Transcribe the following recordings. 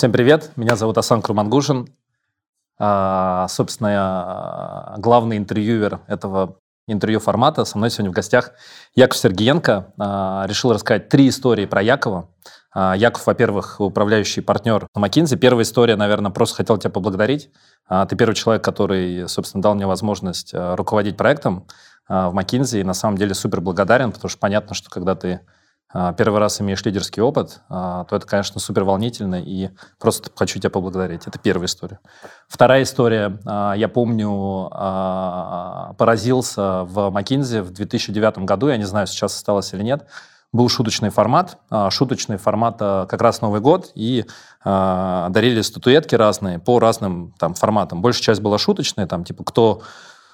Всем привет, меня зовут Асан Крумангушин. А, собственно, главный интервьюер этого интервью формата. Со мной сегодня в гостях Яков Сергеенко. А, решил рассказать три истории про Якова. А, Яков, во-первых, управляющий партнер на McKinsey. Первая история, наверное, просто хотел тебя поблагодарить. Ты первый человек, который, собственно, дал мне возможность руководить проектом в McKinsey. И на самом деле супер благодарен, потому что понятно, что когда ты а, первый раз имеешь лидерский опыт, а, то это, конечно, супер волнительно, и просто хочу тебя поблагодарить. Это первая история. Вторая история. А, я помню, поразился в McKinsey в 2009 году, я не знаю, сейчас осталось или нет, был шуточный формат. Шуточный формат как раз Новый год, и дарили статуэтки разные по разным там, форматам. Большая часть была шуточная, там, типа, кто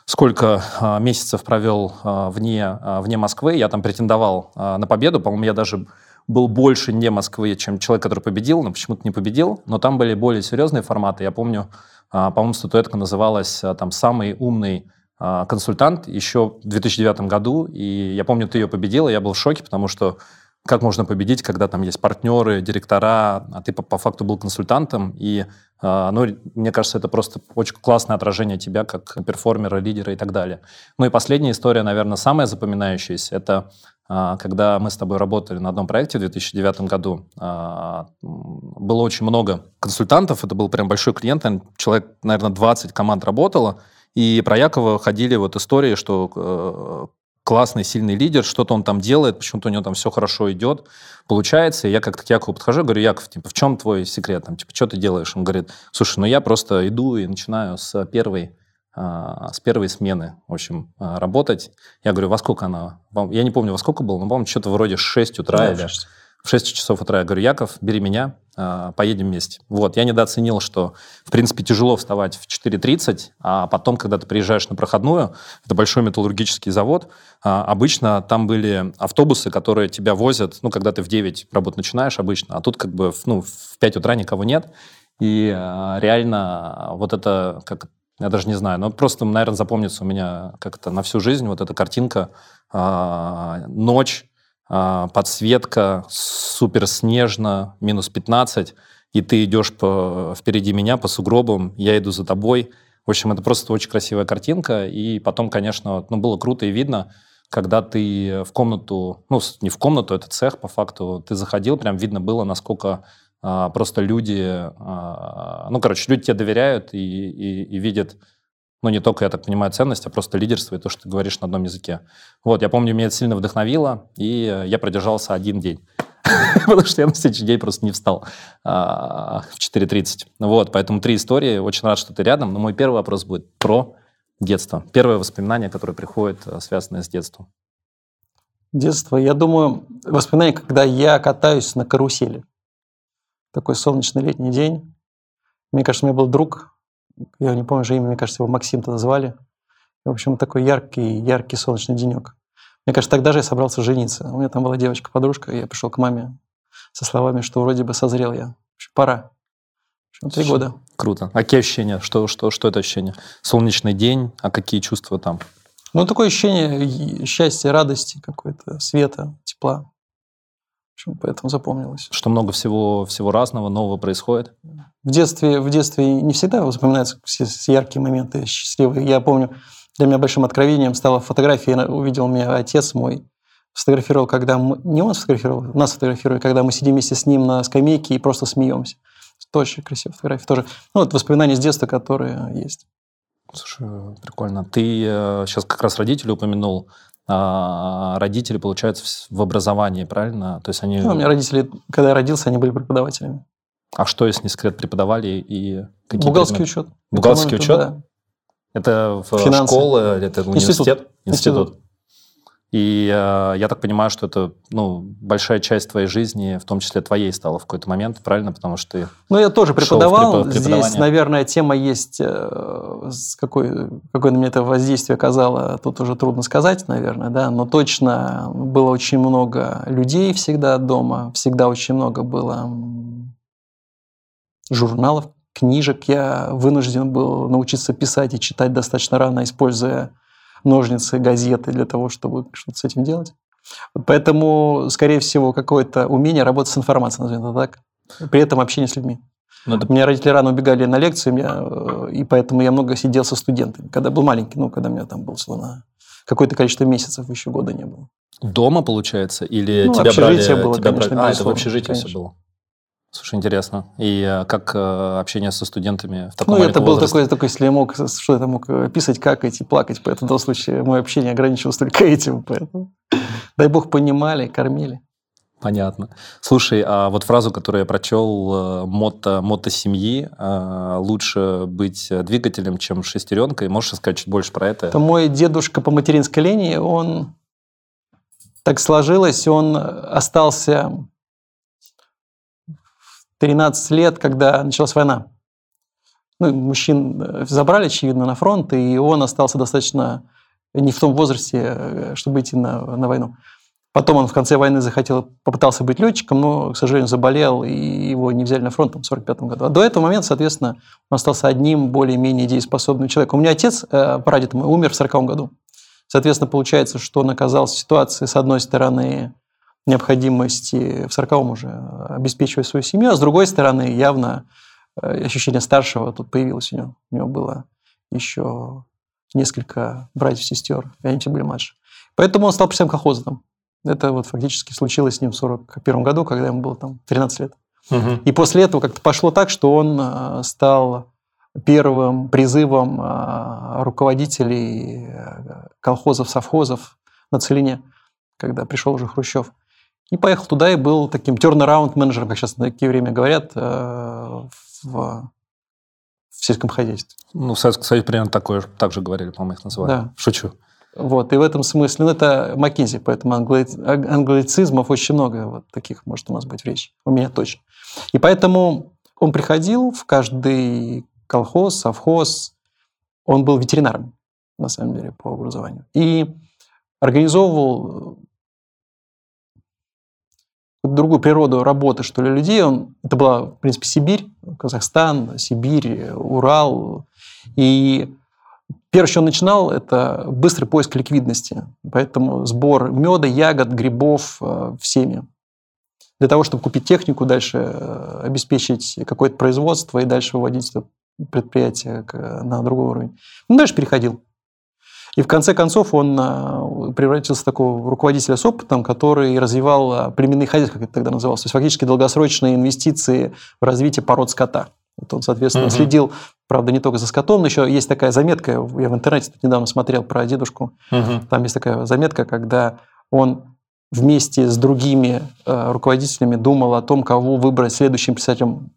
сколько а, месяцев провел а, вне, а, вне Москвы. Я там претендовал на победу. По-моему, я даже был больше не Москвы, чем человек, который победил, но почему-то не победил. Но там были более серьезные форматы. Я помню, по-моему, статуэтка называлась там «Самый умный консультант» еще в 2009 году. И я помню, ты ее победила, я был в шоке, потому что как можно победить, когда там есть партнеры, директора, а ты по, по факту был консультантом, и ну, мне кажется, это просто очень классное отражение тебя как перформера, лидера и так далее. Ну и последняя история, наверное, самая запоминающаяся, это э, когда мы с тобой работали на одном проекте в 2009 году, э, было очень много консультантов, это был прям большой клиент, человек, наверное, 20 команд работало, и про Якова ходили вот истории, что э, классный, сильный лидер, что-то он там делает, почему-то у него там все хорошо идет, получается. И я как-то к Якову подхожу, говорю, Яков, типа, в чем твой секрет? Там, типа, что ты делаешь? Он говорит, слушай, ну я просто иду и начинаю с первой а, с первой смены, в общем, а, работать. Я говорю, во сколько она? Я не помню, во сколько было, но, по-моему, что-то вроде 6 утра да, или в 6 часов утра. Я говорю, Яков, бери меня, а, поедем вместе. Вот, я недооценил, что, в принципе, тяжело вставать в 4.30, а потом, когда ты приезжаешь на проходную, это большой металлургический завод, а, обычно там были автобусы, которые тебя возят, ну, когда ты в 9 работу начинаешь обычно, а тут как бы, ну, в 5 утра никого нет, и а, реально вот это, как я даже не знаю, но просто, наверное, запомнится у меня как-то на всю жизнь вот эта картинка, ночь, подсветка, супер снежно, минус 15, и ты идешь по, впереди меня по сугробам, я иду за тобой. В общем, это просто очень красивая картинка, и потом, конечно, ну, было круто и видно, когда ты в комнату, ну, не в комнату, это цех, по факту, ты заходил, прям видно было, насколько а, просто люди, а, ну, короче, люди тебе доверяют и, и, и видят ну, не только, я так понимаю, ценность, а просто лидерство и то, что ты говоришь на одном языке. Вот, я помню, меня это сильно вдохновило, и э, я продержался один день. Потому что я на следующий день просто не встал а, в 4.30. Вот, поэтому три истории. Очень рад, что ты рядом. Но мой первый вопрос будет про детство. Первое воспоминание, которое приходит, э, связанное с детством. Детство. Я думаю, воспоминание, когда я катаюсь на карусели. Такой солнечный летний день. Мне кажется, у меня был друг, я не помню же имя, мне кажется, его Максим тогда звали. В общем, такой яркий, яркий солнечный денек. Мне кажется, тогда же я собрался жениться. У меня там была девочка-подружка, и я пришел к маме со словами, что вроде бы созрел я. Пора. Три года. Круто. А какие ощущения? Что, что, что это ощущение? Солнечный день, а какие чувства там? Ну, такое ощущение счастья, радости какой-то, света, тепла. Почему поэтому запомнилось. Что много всего, всего разного, нового происходит? В детстве, в детстве не всегда вспоминаются все яркие моменты, счастливые. Я помню, для меня большим откровением стала фотография. Увидел меня отец мой, сфотографировал, когда мы... Не он сфотографировал, нас фотографировали, когда мы сидим вместе с ним на скамейке и просто смеемся. Это очень красивая фотография. Тоже, ну, вот воспоминания с детства, которые есть. Слушай, прикольно. Ты сейчас э, как раз родителей упомянул. А родители, получается, в образовании, правильно? То есть они... Ну, у меня родители, когда я родился, они были преподавателями. А что, если не секрет, преподавали и какие Бухгалтерский предметы? учет. Бухгалтерский учет? Да. Это в Финансы. школа, это университет? Институт. Институт. И э, я так понимаю, что это ну, большая часть твоей жизни, в том числе твоей, стала в какой-то момент, правильно? Потому что ты Ну, я тоже преподавал. Здесь, наверное, тема есть, э, какой, какое на меня это воздействие оказало, тут уже трудно сказать, наверное, да, но точно было очень много людей всегда дома, всегда очень много было журналов, книжек. Я вынужден был научиться писать и читать достаточно рано, используя ножницы, газеты для того, чтобы что-то с этим делать. Поэтому, скорее всего, какое-то умение работать с информацией, назовем это так. При этом общение с людьми. Ну, это... У меня родители рано убегали на лекции, меня, э, и поэтому я много сидел со студентами, когда был маленький, ну, когда у меня там был словно какое-то количество месяцев, еще года не было. Дома, получается? Или ну, тебя брали? Было, тебя конечно, брали... А, это в общежитии конечно. все было? Слушай, интересно. И э, как э, общение со студентами в таком Ну, это был такой, такой, если я мог, что я мог писать, какать и плакать, поэтому в данном случае мое общение ограничивалось только этим, поэтому дай бог понимали, кормили. Понятно. Слушай, а вот фразу, которую я прочел, э, мото, мото семьи, э, лучше быть двигателем, чем шестеренкой. Можешь сказать чуть больше про это? Это мой дедушка по материнской линии, он так сложилось, он остался 13 лет, когда началась война. Ну, мужчин э, забрали, очевидно, на фронт, и он остался достаточно не в том возрасте, чтобы идти на, на войну. Потом он в конце войны захотел, попытался быть летчиком, но, к сожалению, заболел, и его не взяли на фронт в 1945 году. А до этого момента, соответственно, он остался одним более-менее дееспособным человеком. У меня отец, э, прадед мой, умер в 1940 году. Соответственно, получается, что он оказался в ситуации, с одной стороны, необходимости в 40 уже обеспечивать свою семью, а с другой стороны, явно э, ощущение старшего тут появилось у него. У него было еще несколько братьев-сестер, и они все были младше. Поэтому он стал представителем колхоза это вот фактически случилось с ним в 1941 году, когда ему было там 13 лет. Угу. И после этого как-то пошло так, что он э, стал первым призывом э, руководителей колхозов, совхозов на Целине, когда пришел уже Хрущев. И поехал туда и был таким turnaround менеджером, как сейчас на такие время говорят, в, в сельском хозяйстве. Ну, в Советском Союзе примерно такое, так же говорили, по-моему, их называли. Да. Шучу. Вот, и в этом смысле, ну, это Маккензи, поэтому англицизмов очень много вот таких может у нас быть в речи. У меня точно. И поэтому он приходил в каждый колхоз, совхоз. Он был ветеринаром, на самом деле, по образованию. И организовывал э, другую природу работы, что ли, людей. Он, это была, в принципе, Сибирь, Казахстан, Сибирь, Урал. И Первое, что он начинал, это быстрый поиск ликвидности. Поэтому сбор меда, ягод, грибов э, всеми. Для того, чтобы купить технику, дальше э, обеспечить какое-то производство и дальше выводить это предприятие на другой уровень. Он дальше переходил. И в конце концов он э, превратился в такого руководителя с опытом, который развивал племенные хозяйства, как это тогда называлось. То есть фактически долгосрочные инвестиции в развитие пород скота. Вот он, соответственно, угу. следил, правда, не только за скотом, но еще есть такая заметка, я в интернете недавно смотрел про дедушку, угу. там есть такая заметка, когда он вместе с другими э, руководителями думал о том, кого выбрать следующим писателем,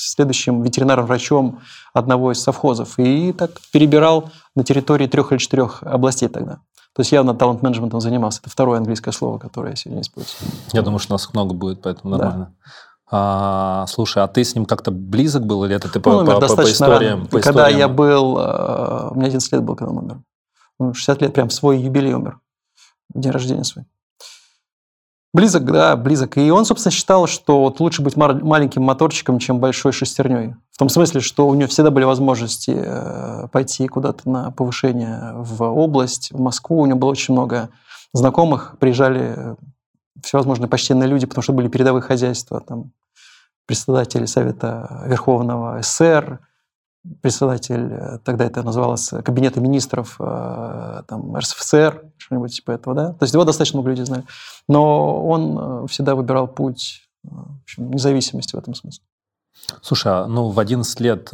следующим ветеринаром-врачом одного из совхозов. И так перебирал на территории трех или четырех областей тогда. То есть явно талант-менеджментом занимался. Это второе английское слово, которое я сегодня использую. Я думаю, что нас много будет, поэтому нормально. Да. А, слушай, а ты с ним как-то близок был, или это ты по, по, по, по историям? По когда историям? я был, э, у меня 11 лет был, когда он умер. 60 лет, прям свой юбилей умер. День рождения свой. Близок, да, близок. И он, собственно, считал, что вот лучше быть маленьким моторчиком, чем большой шестерней. В том смысле, что у него всегда были возможности э, пойти куда-то на повышение в область, в Москву. У него было очень много знакомых. Приезжали э, всевозможные почтенные люди, потому что были передовые хозяйства. Там, председатель Совета Верховного СССР, председатель, э, тогда это называлось Кабинета министров э, там, РСФСР, что-нибудь типа этого, да? То есть его достаточно много людей знали. Но он э, всегда выбирал путь в общем, независимости в этом смысле. Слушай, а, ну в 11 лет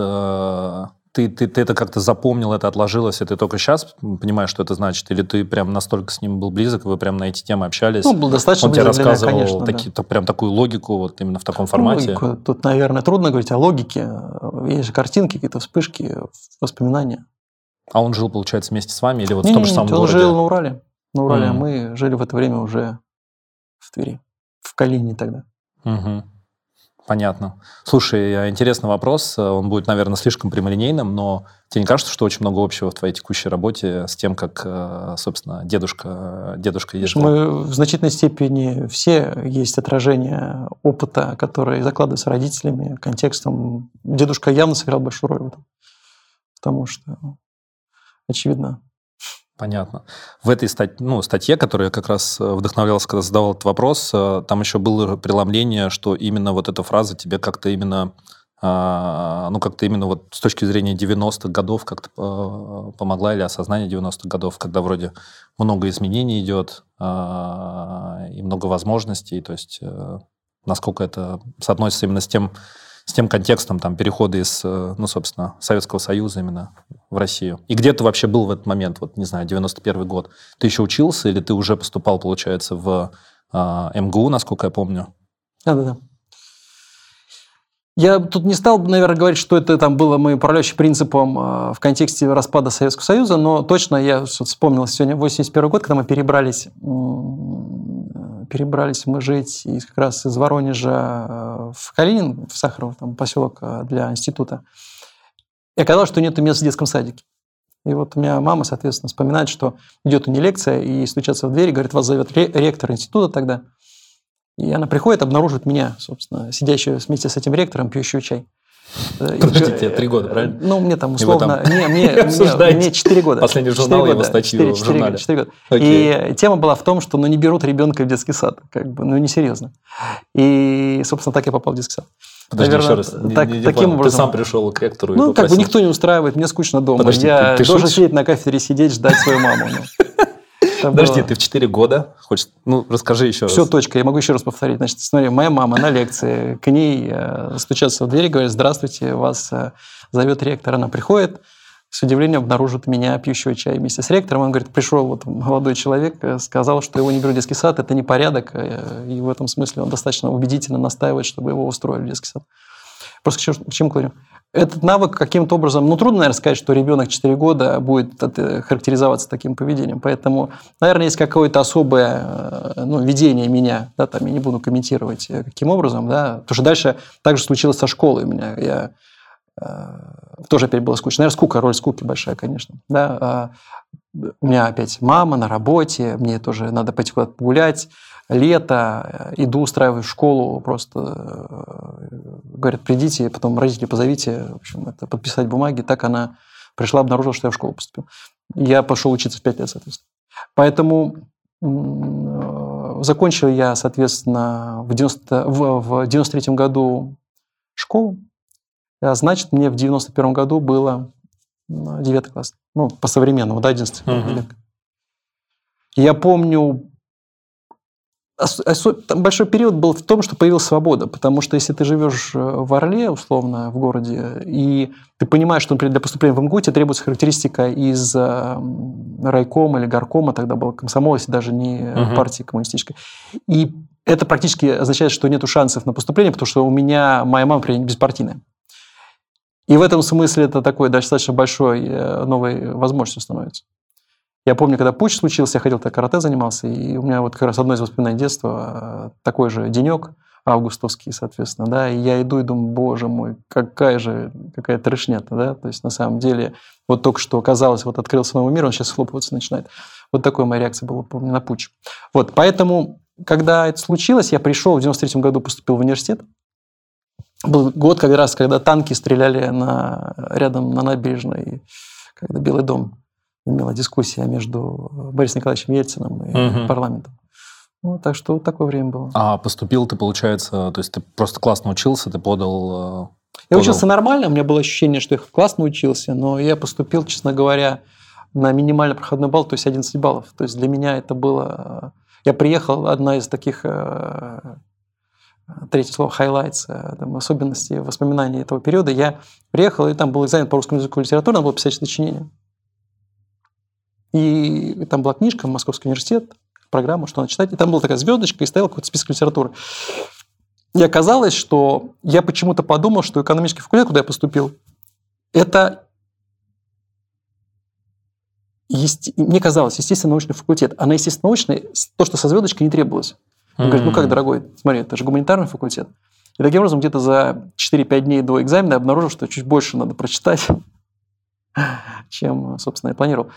ты, ты, ты это как-то запомнил, это отложилось, и ты только сейчас понимаешь, что это значит? Или ты прям настолько с ним был близок, вы прям на эти темы общались? Ну, был достаточно Он тебе рассказывал меня, конечно, таки, да. прям такую логику вот именно в таком ну, формате? Логику. Тут, наверное, трудно говорить о логике. Есть же картинки, какие-то вспышки, воспоминания. А он жил, получается, вместе с вами или вот не, в том же самом он городе? Он жил на Урале. На Урале, mm. а мы жили в это время уже в Твери, в Калине тогда. Угу. Понятно. Слушай, интересный вопрос. Он будет, наверное, слишком прямолинейным, но тебе не кажется, что очень много общего в твоей текущей работе с тем, как, э, собственно, дедушка, дедушка ездил? Мы в значительной степени все есть отражение опыта, который закладывается родителями, контекстом. Дедушка явно сыграл большую роль в этом. Потому что, очевидно, Понятно. В этой стать, ну, статье, которую я как раз э, вдохновлялся, когда задавал этот вопрос, э, там еще было преломление, что именно вот эта фраза тебе как-то именно, а, ну, как-то именно вот с точки зрения 90-х годов как-то э, помогла, или осознание 90-х годов, когда вроде много изменений идет а, и много возможностей, то есть насколько это соотносится именно с тем, с тем контекстом там, перехода из, э, ну, собственно, Советского Союза именно в Россию. И где ты вообще был в этот момент, вот, не знаю, 91 год? Ты еще учился или ты уже поступал, получается, в э, МГУ, насколько я помню? Да-да-да. Я тут не стал, наверное, говорить, что это там было моим управляющим принципом э, в контексте распада Советского Союза, но точно я вспомнил сегодня 81 год, когда мы перебрались перебрались мы жить из, как раз из Воронежа э, в Калинин, в Сахарово, там поселок э, для института. И оказалось, что нет места в детском садике. И вот у меня мама, соответственно, вспоминает, что идет у нее лекция, и стучатся в дверь, говорит, вас зовет ректор института тогда. И она приходит, обнаруживает меня, собственно, сидящую вместе с этим ректором, пьющую чай. Э, Подождите, тебе три года, правильно? Ну, мне там условно... Не, мне, 4 года. Последний журнал, 4 его статью 4, 4, в журнале. 4 года. И тема была в том, что ну, не берут ребенка в детский сад. Как бы, ну, несерьезно. И, собственно, так я попал в детский сад. Подожди, Наверное, еще раз. Так, не, не таким образом, Ты сам пришел к ректору Ну, как бы никто не устраивает, мне скучно дома. Подожди, я ты, ты должен шутишь? сидеть на кафедре, сидеть, ждать свою маму. Ну. Подожди, ты в 4 года хочешь... Ну, расскажи еще Все, раз. точка. Я могу еще раз повторить. Значит, смотри, моя мама на лекции, к ней э, стучатся в дверь, говорят, здравствуйте, вас э, зовет ректор. Она приходит, с удивлением обнаружит меня, пьющего чай вместе с ректором. Он говорит, пришел вот молодой человек, э, сказал, что его не берут в детский сад, это непорядок, и в этом смысле он достаточно убедительно настаивает, чтобы его устроили в детский сад. Просто к чему говорю? Этот навык каким-то образом, ну, трудно, наверное, сказать, что ребенок 4 года будет характеризоваться таким поведением. Поэтому, наверное, есть какое-то особое э, ну, видение меня, да, там я не буду комментировать, э, каким образом, да, потому что дальше также случилось со школой у меня. Я э, тоже опять было скучно. Наверное, скука, роль скуки большая, конечно. Да. А, у меня опять мама на работе, мне тоже надо пойти куда-то погулять лето, иду, устраиваю школу, просто э, говорят, придите, потом родители позовите, в общем, это подписать бумаги. Так она пришла, обнаружила, что я в школу поступил. Я пошел учиться в 5 лет, соответственно. Поэтому э, закончил я, соответственно, в, 90, в, в 93 году школу, а значит, мне в 91 году было 9 класс. Ну, по современному, да, 11 uh-huh. Я помню там большой период был в том, что появилась свобода, потому что если ты живешь э, в Орле, условно, в городе, и ты понимаешь, что, например, для поступления в МГУ тебе требуется характеристика из э, райкома или горкома, тогда был комсомол, если даже не угу. партии коммунистической. И это практически означает, что нет шансов на поступление, потому что у меня моя мама, например, беспартийная. И в этом смысле это такой достаточно большой э, новой возможностью становится. Я помню, когда путь случился, я ходил так карате занимался, и у меня вот как раз одно из воспоминаний детства, э, такой же денек, августовский, соответственно, да, и я иду и думаю, боже мой, какая же, какая трешня-то, да, то есть на самом деле вот только что казалось, вот открылся новый мир, он сейчас хлопываться начинает. Вот такой моя реакция была, помню, на путь. Вот, поэтому, когда это случилось, я пришел, в 93 году поступил в университет, был год как раз, когда танки стреляли на, рядом на набережной, когда Белый дом имела дискуссия между Борисом Николаевичем Ельциным и угу. парламентом. Ну, так что вот такое время было. А поступил ты, получается, то есть ты просто классно учился, ты подал... Э, я подал... учился нормально, у меня было ощущение, что я классно учился, но я поступил, честно говоря, на минимальный проходной балл, то есть 11 баллов. То есть для меня это было... Я приехал, одна из таких э, третье слово highlights, э, там, особенности воспоминаний этого периода, я приехал, и там был экзамен по русскому языку и литературе, надо было писать сочинение. И там была книжка «Московский университет», программа, что надо читать. И там была такая звездочка, и стоял какой-то список литературы. И оказалось, что я почему-то подумал, что экономический факультет, куда я поступил, это Есте... мне казалось, естественно, научный факультет. А на естественно научный то, что со звездочкой, не требовалось. Он mm-hmm. говорит, ну как, дорогой, смотри, это же гуманитарный факультет. И таким образом, где-то за 4-5 дней до экзамена я обнаружил, что чуть больше надо прочитать, чем, собственно, я планировал.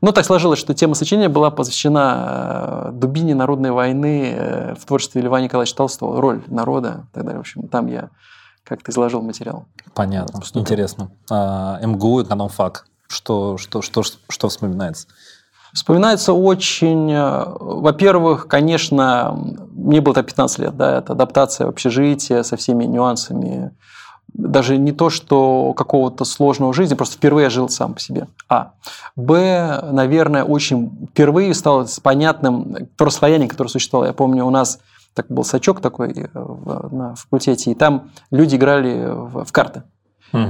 Но так сложилось, что тема сочинения была посвящена э, дубине народной войны э, в творчестве Льва Николаевича Толстого, роль народа и так далее. В общем, там я как-то изложил материал. Понятно, Поступил. интересно. А, МГУ, экономфак, что, что, что, что вспоминается? Вспоминается очень, э, во-первых, конечно, мне было 15 лет, да, это адаптация в общежитие со всеми нюансами, даже не то, что какого-то сложного жизни, просто впервые я жил сам по себе. А. Б, наверное, очень впервые стало понятным то расслоение, которое существовало. Я помню, у нас так был сачок такой э, на факультете, и там люди играли в, в карты.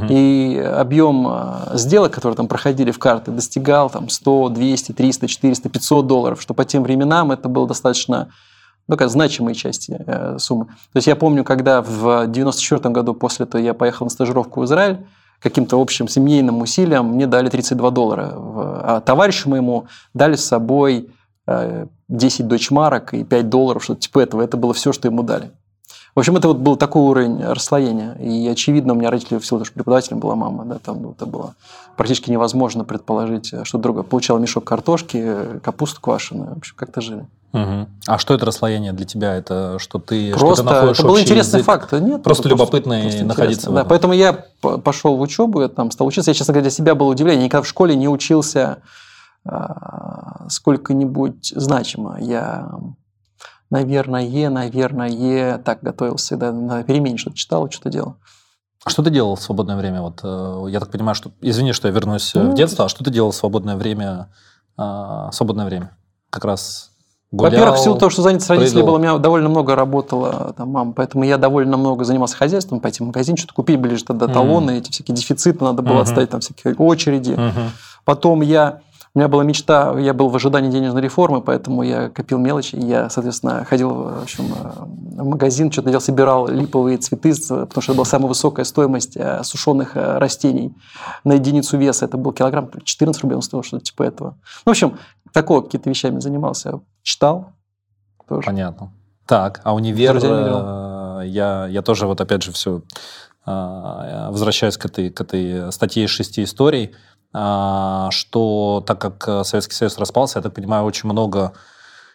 И объем э, сделок, которые там проходили в карты, достигал там 100, 200, 300, 400, 500 долларов, что по тем временам это было достаточно ну, как значимые части э, суммы. То есть я помню, когда в 94 году после того я поехал на стажировку в Израиль, каким-то общим семейным усилием мне дали 32 доллара. А товарищу моему дали с собой 10 э, дочмарок и 5 долларов, что-то типа этого. Это было все, что ему дали. В общем, это вот был такой уровень расслоения. И, очевидно, у меня родители, в силу того, что преподавателем была мама, да, там это было практически невозможно предположить что другое. Получал мешок картошки, капусту квашеную. В общем, как-то жили. Угу. А что это расслоение для тебя? Это что ты просто, что находишь Это был интересный язык? факт. Нет, просто любопытно просто находиться Да, поэтому я пошел в учебу, я там стал учиться. Я, честно говоря, для себя было удивление. Я никогда в школе не учился а, сколько-нибудь значимо. Я наверное, наверное, так готовился всегда на перемене, что-то читал, что-то делал. А что ты делал в свободное время? Вот, э, я так понимаю, что... Извини, что я вернусь ну, в детство. А что ты делал в свободное время? А, свободное время? Как раз Во-первых, в силу того, что занятость родителей было, у меня довольно много работала там, мама, поэтому я довольно много занимался хозяйством, пойти в магазин, что-то купить, были же тогда талоны, mm-hmm. эти всякие дефициты, надо было mm-hmm. отстоять, там всякие очереди. Mm-hmm. Потом я у меня была мечта, я был в ожидании денежной реформы, поэтому я копил мелочи. Я, соответственно, ходил в, общем, в магазин, что-то делал, собирал липовые цветы, потому что это была самая высокая стоимость э, сушеных э, растений на единицу веса. Это был килограмм 14 рублей, он стоил, что-то типа этого. Ну, в общем, такого какие-то вещами занимался. Читал тоже. Понятно. Так, а универ, э, я, я тоже вот опять же все возвращаюсь к этой, к этой статье из шести историй. А, что так как э, Советский Союз распался, я так понимаю, очень много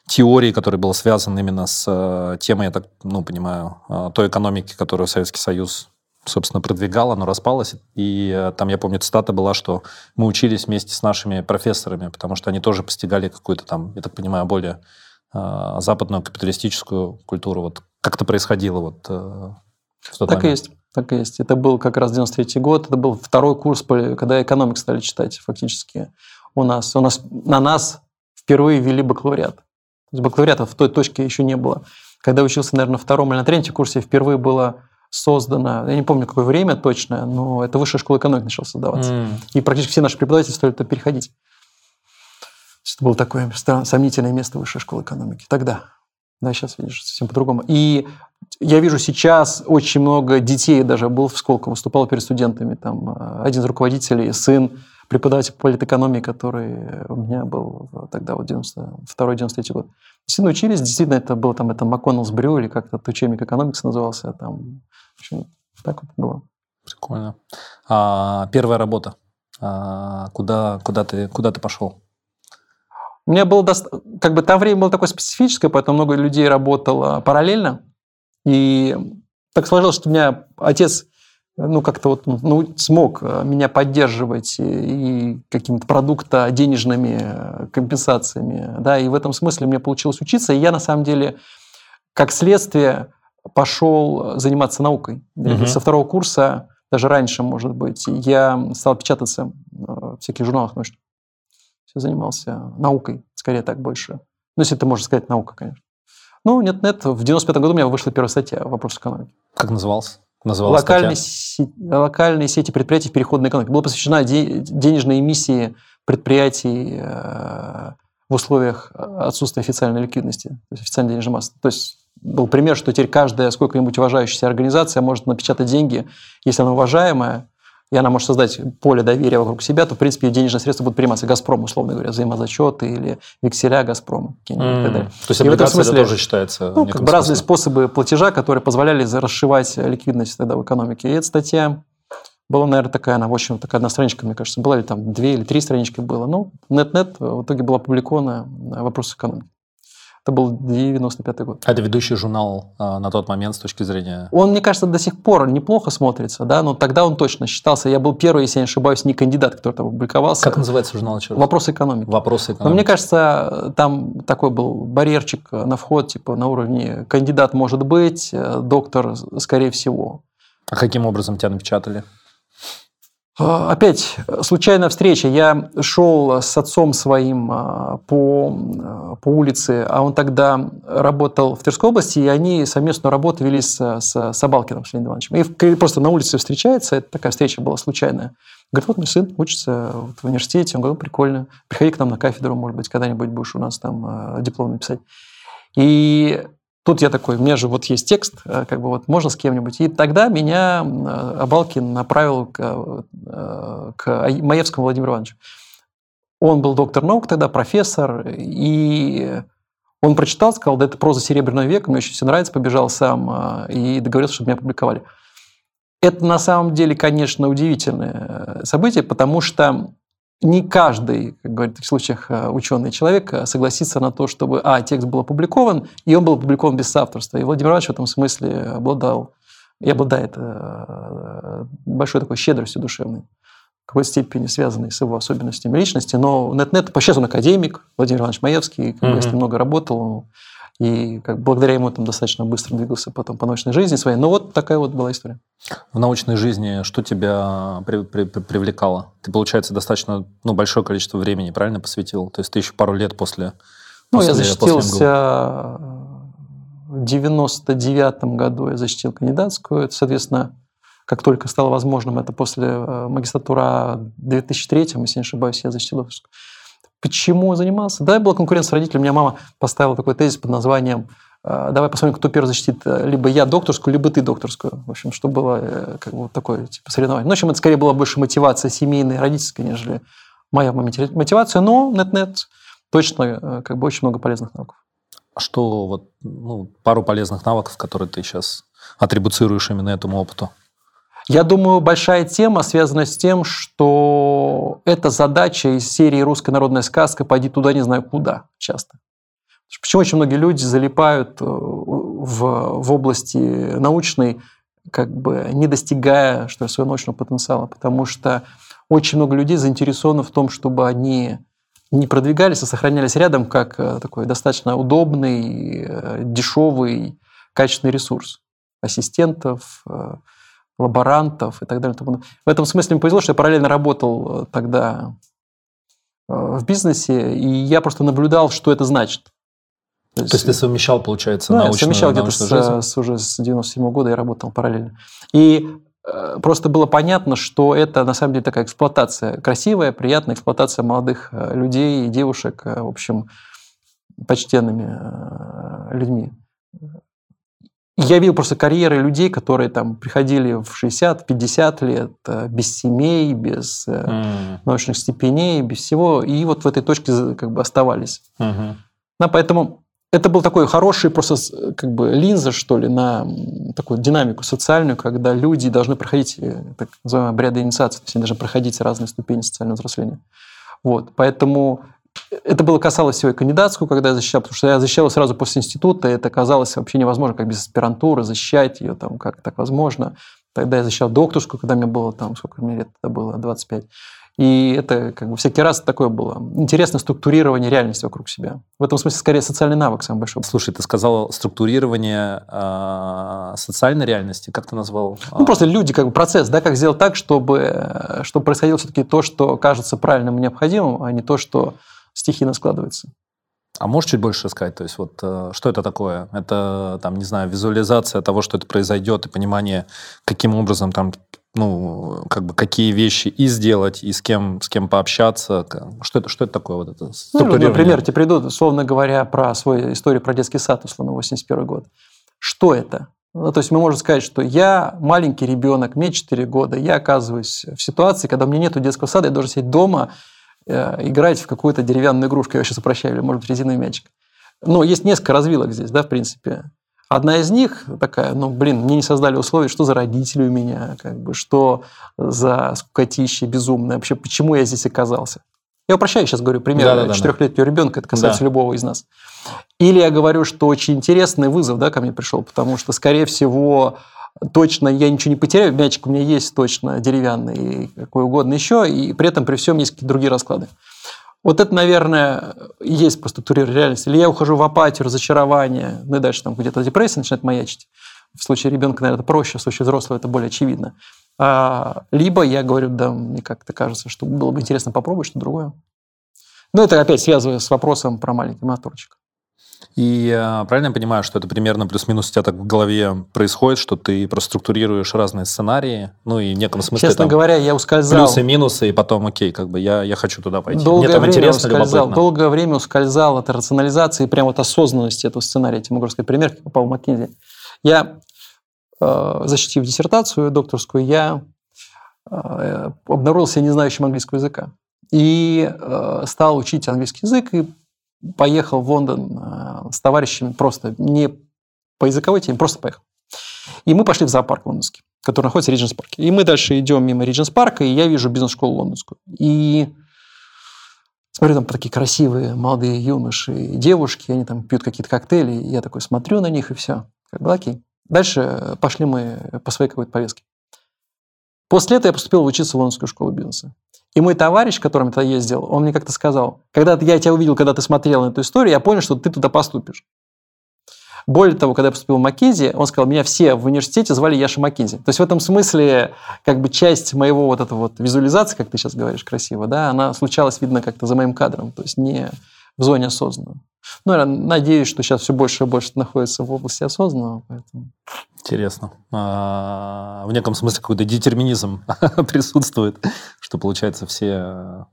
теорий, которые было связаны именно с э, темой, я так ну, понимаю, э, той экономики, которую Советский Союз собственно, продвигал, оно распалось. И там, я помню, цитата была, что мы учились вместе с нашими профессорами, потому что они тоже постигали какую-то там, я так понимаю, более западную капиталистическую культуру. Вот как это происходило вот тот так момент? и есть. Так и есть. Это был как раз 93 год, это был второй курс, когда экономик стали читать фактически у нас. У нас на нас впервые ввели бакалавриат. То есть бакалавриата в той точке еще не было. Когда учился, наверное, на втором или на третьем курсе, впервые было создано, я не помню, какое время точно, но это высшая школа экономики начала создаваться. Mm. И практически все наши преподаватели стали туда переходить. Это было такое сомнительное место высшей школы экономики тогда. Да, сейчас видишь совсем по-другому. И я вижу сейчас очень много детей, даже был в Сколково, выступал перед студентами, там э, один из руководителей, сын, преподаватель по политэкономии, который у меня был тогда, вот 92-93 год. Действительно учились, действительно это было там, это МакКоннеллс Брю или как-то учебник экономикс назывался, там, в общем, так вот было. Прикольно. А, первая работа. А, куда, куда, ты, куда ты пошел? У меня было доста... как бы там время было такое специфическое, поэтому много людей работало параллельно. И так сложилось, что у меня отец ну, как-то вот ну, смог э, меня поддерживать и какими-то продукта денежными э, компенсациями. Да, и в этом смысле мне получилось учиться. И я, на самом деле, как следствие, пошел заниматься наукой. Угу. Со второго курса, даже раньше, может быть, я стал печататься в всяких журналах научных все занимался наукой, скорее так больше. Ну, если это можно сказать, наука, конечно. Ну, нет-нет, в 95 году у меня вышла первая статья «Вопрос экономики». Как назывался? Называлась локальные, сети, локальные сети предприятий в переходной экономике. Была посвящена де, денежной эмиссии предприятий э, в условиях отсутствия официальной ликвидности, то есть официальной денежной массы. То есть был пример, что теперь каждая сколько-нибудь уважающаяся организация может напечатать деньги, если она уважаемая, и она может создать поле доверия вокруг себя, то, в принципе, денежные средства будут приниматься Газпром, условно говоря, взаимозачеты или векселя Газпрома. Mm. То есть облигация смысле, тоже считается Ну, как бы разные способы платежа, которые позволяли расшивать ликвидность тогда в экономике. И эта статья была, наверное, такая, она, в общем, такая одна страничка, мне кажется, была, или там две или три странички было. Ну, нет-нет, в итоге была опубликована вопрос экономики. Это был 95 год. А это ведущий журнал а, на тот момент с точки зрения... Он, мне кажется, до сих пор неплохо смотрится, да, но тогда он точно считался. Я был первый, если я не ошибаюсь, не кандидат, который там публиковался. Как называется журнал еще? Вопрос экономики. Вопросы экономики. Но мне кажется, там такой был барьерчик на вход, типа на уровне кандидат может быть, э, доктор, скорее всего. А каким образом тебя напечатали? А, опять случайная встреча. Я шел с отцом своим а, по, а, по улице, а он тогда работал в Тверской области, и они совместную работу вели с, с Собалкиным, с Леонидом Ивановичем. И просто на улице встречается, это такая встреча была случайная. Говорит, вот мой сын учится в университете. Он говорит, прикольно, приходи к нам на кафедру, может быть, когда-нибудь будешь у нас там диплом написать. И Тут я такой, у меня же вот есть текст, э, как бы вот можно с кем-нибудь. И тогда меня э, Абалкин направил к, э, к Маевскому Владимиру Ивановичу. Он был доктор наук тогда, профессор, и он прочитал, сказал, да это проза Серебряного века, мне очень все нравится, побежал сам и договорился, чтобы меня опубликовали. Это на самом деле, конечно, удивительное событие, потому что не каждый, как говорят в случаях э, ученый человек, э, согласится на то, чтобы, а, текст был опубликован, и он был опубликован без авторства. И Владимир Иванович в этом смысле обладал, и обладает э, большой такой щедростью душевной, в какой степени связанной с его особенностями личности. Но нет-нет, сейчас он академик, Владимир Иванович Маевский, как mm-hmm. с ним много работал, и как, благодаря ему там достаточно быстро двигался потом по научной жизни своей. Но вот такая вот была история. В научной жизни что тебя при, при, при, привлекало? Ты, получается, достаточно ну, большое количество времени, правильно, посвятил? То есть ты еще пару лет после Ну, после, я защитился в 99 году, я защитил кандидатскую. Это, соответственно, как только стало возможным, это после э, магистратура в 2003, если не ошибаюсь, я защитил Почему занимался? Да, была конкуренция с родителями. У меня мама поставила такой тезис под названием «А, «Давай посмотрим, кто первый защитит, э, либо я докторскую, либо ты докторскую». В общем, что было э, как бы вот такое типа соревнование. Ну, в общем, это скорее была больше мотивация семейная, родительская, нежели моя мотивация. Но нет-нет, точно э, как бы очень много полезных навыков. А что вот ну, пару полезных навыков, которые ты сейчас атрибуцируешь именно этому опыту? Я думаю, большая тема связана с тем, что эта задача из серии «Русская народная сказка» «Пойди туда, не знаю куда» часто. Почему очень многие люди залипают э, в, в области научной, как бы не достигая что ли, своего научного потенциала? Потому что очень много людей заинтересованы в том, чтобы они не продвигались, а сохранялись рядом как э, такой достаточно удобный, э, дешевый, качественный ресурс ассистентов, лаборантов и так далее. В этом смысле мне повезло, что я параллельно работал э, тогда э, в бизнесе, и я просто наблюдал, что это значит. То есть, То есть ты совмещал, получается, да, научную, совмещал где-то с, с, уже с 97 -го года я работал параллельно. И э, просто было понятно, что это на самом деле такая эксплуатация, красивая, приятная эксплуатация молодых людей и девушек, в общем, почтенными людьми. Я видел просто карьеры людей, которые там приходили в 60-50 лет э, без семей, без mm. научных степеней, без всего, и вот в этой точке как бы оставались. Mm-hmm. Да, поэтому это был такой хороший просто как бы линза, что ли, на такую динамику социальную, когда люди должны проходить э, так называемые обряды инициации, то есть они должны проходить разные ступени социального взросления. Вот, поэтому это было касалось всего и кандидатскую, когда я защищал, потому что я защищал сразу после института, и это казалось вообще невозможно, как без аспирантуры защищать ее, там, как так возможно. Тогда я защищал докторскую, когда мне было там, сколько мне лет это было, 25. И это как бы всякий раз такое было. Интересное структурирование реальности вокруг себя. В этом смысле скорее социальный навык самый большой. Слушай, ты сказал структурирование э, социальной реальности. Как ты назвал? Ну, просто люди, как бы процесс, да, как сделать так, чтобы, чтобы происходило все-таки то, что кажется правильным и необходимым, а не то, что стихийно складывается. А можешь чуть больше сказать, то есть вот э, что это такое? Это, там, не знаю, визуализация того, что это произойдет, и понимание, каким образом там, ну, как бы какие вещи и сделать, и с кем, с кем пообщаться. Что это, что это такое вот это Ну, например, тебе придут, условно говоря, про свою историю про детский сад, условно, 81 год. Что это? Ну, то есть мы можем сказать, что я маленький ребенок, мне 4 года, я оказываюсь в ситуации, когда у меня нет детского сада, я должен сидеть дома, играть в какую-то деревянную игрушку, я сейчас упрощаю, или, может быть, резиновый мячик. Но есть несколько развилок здесь, да, в принципе. Одна из них такая, ну, блин, мне не создали условия, что за родители у меня, как бы, что за скукотище безумное, вообще, почему я здесь оказался. Я упрощаю сейчас говорю пример Да-да-да, да. четырехлетнего ребенка, это касается Да. любого из нас. Или я говорю, что очень интересный вызов да, ко мне пришел, потому что, скорее всего, точно я ничего не потеряю, мячик у меня есть точно деревянный и какой угодно еще, и при этом при всем есть какие-то другие расклады. Вот это, наверное, и есть по структуре реальности. Или я ухожу в апатию, разочарование, ну и дальше там где-то депрессия начинает маячить. В случае ребенка, наверное, это проще, в случае взрослого это более очевидно. А, либо я говорю, да, мне как-то кажется, что было бы интересно попробовать что-то другое. Ну, это опять связывая с вопросом про маленький моторчик. И э, правильно я понимаю, что это примерно плюс-минус у тебя так в голове происходит, что ты проструктурируешь разные сценарии, ну и в неком смысле Честно там говоря, я ускользал. плюсы, минусы, и потом, окей, как бы я, я хочу туда пойти. Долгое Мне там время интересно, ускользал, любопытно. долгое время ускользал от рационализации, прям вот осознанности этого сценария. Я тебе могу рассказать пример, как попал в Маккензи. Я, э, защитив диссертацию докторскую, я э, обнаружил себя не знающим английского языка. И стал учить английский язык, и поехал в Лондон э, с товарищами просто не по языковой теме, просто поехал. И мы пошли в зоопарк лондонский, который находится в Ридженс парке. И мы дальше идем мимо Ридженс парка, и я вижу бизнес-школу лондонскую. И смотрю, там такие красивые молодые юноши и девушки, они там пьют какие-то коктейли, и я такой смотрю на них, и все. Как бы окей. Дальше пошли мы по своей какой-то повестке. После этого я поступил учиться в лондонскую школу бизнеса. И мой товарищ, которым я ездил, он мне как-то сказал, когда я тебя увидел, когда ты смотрел на эту историю, я понял, что ты туда поступишь. Более того, когда я поступил в Маккензи, он сказал, меня все в университете звали Яша Маккензи. То есть в этом смысле как бы часть моего вот этого вот визуализации, как ты сейчас говоришь красиво, да, она случалась, видно, как-то за моим кадром, то есть не в зоне осознанного. Ну, я надеюсь, что сейчас все больше и больше находится в области осознанного, поэтому... Интересно. А, В неком смысле какой-то детерминизм присутствует, что получается все,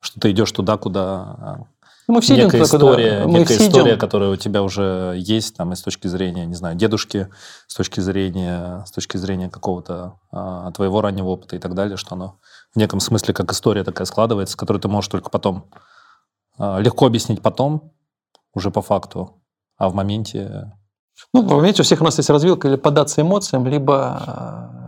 что ты идешь туда, куда Ну, мы все идем некая куда- история, мы некая все история, идем. которая у тебя уже есть, там, и с точки зрения, не знаю, дедушки, с точки зрения, с точки зрения какого-то а, твоего раннего опыта и так далее, что оно в неком смысле как история такая складывается, которую ты можешь только потом а, легко объяснить потом, уже по факту, а в моменте Ну, в моменте у всех у нас есть развилка или поддаться эмоциям, либо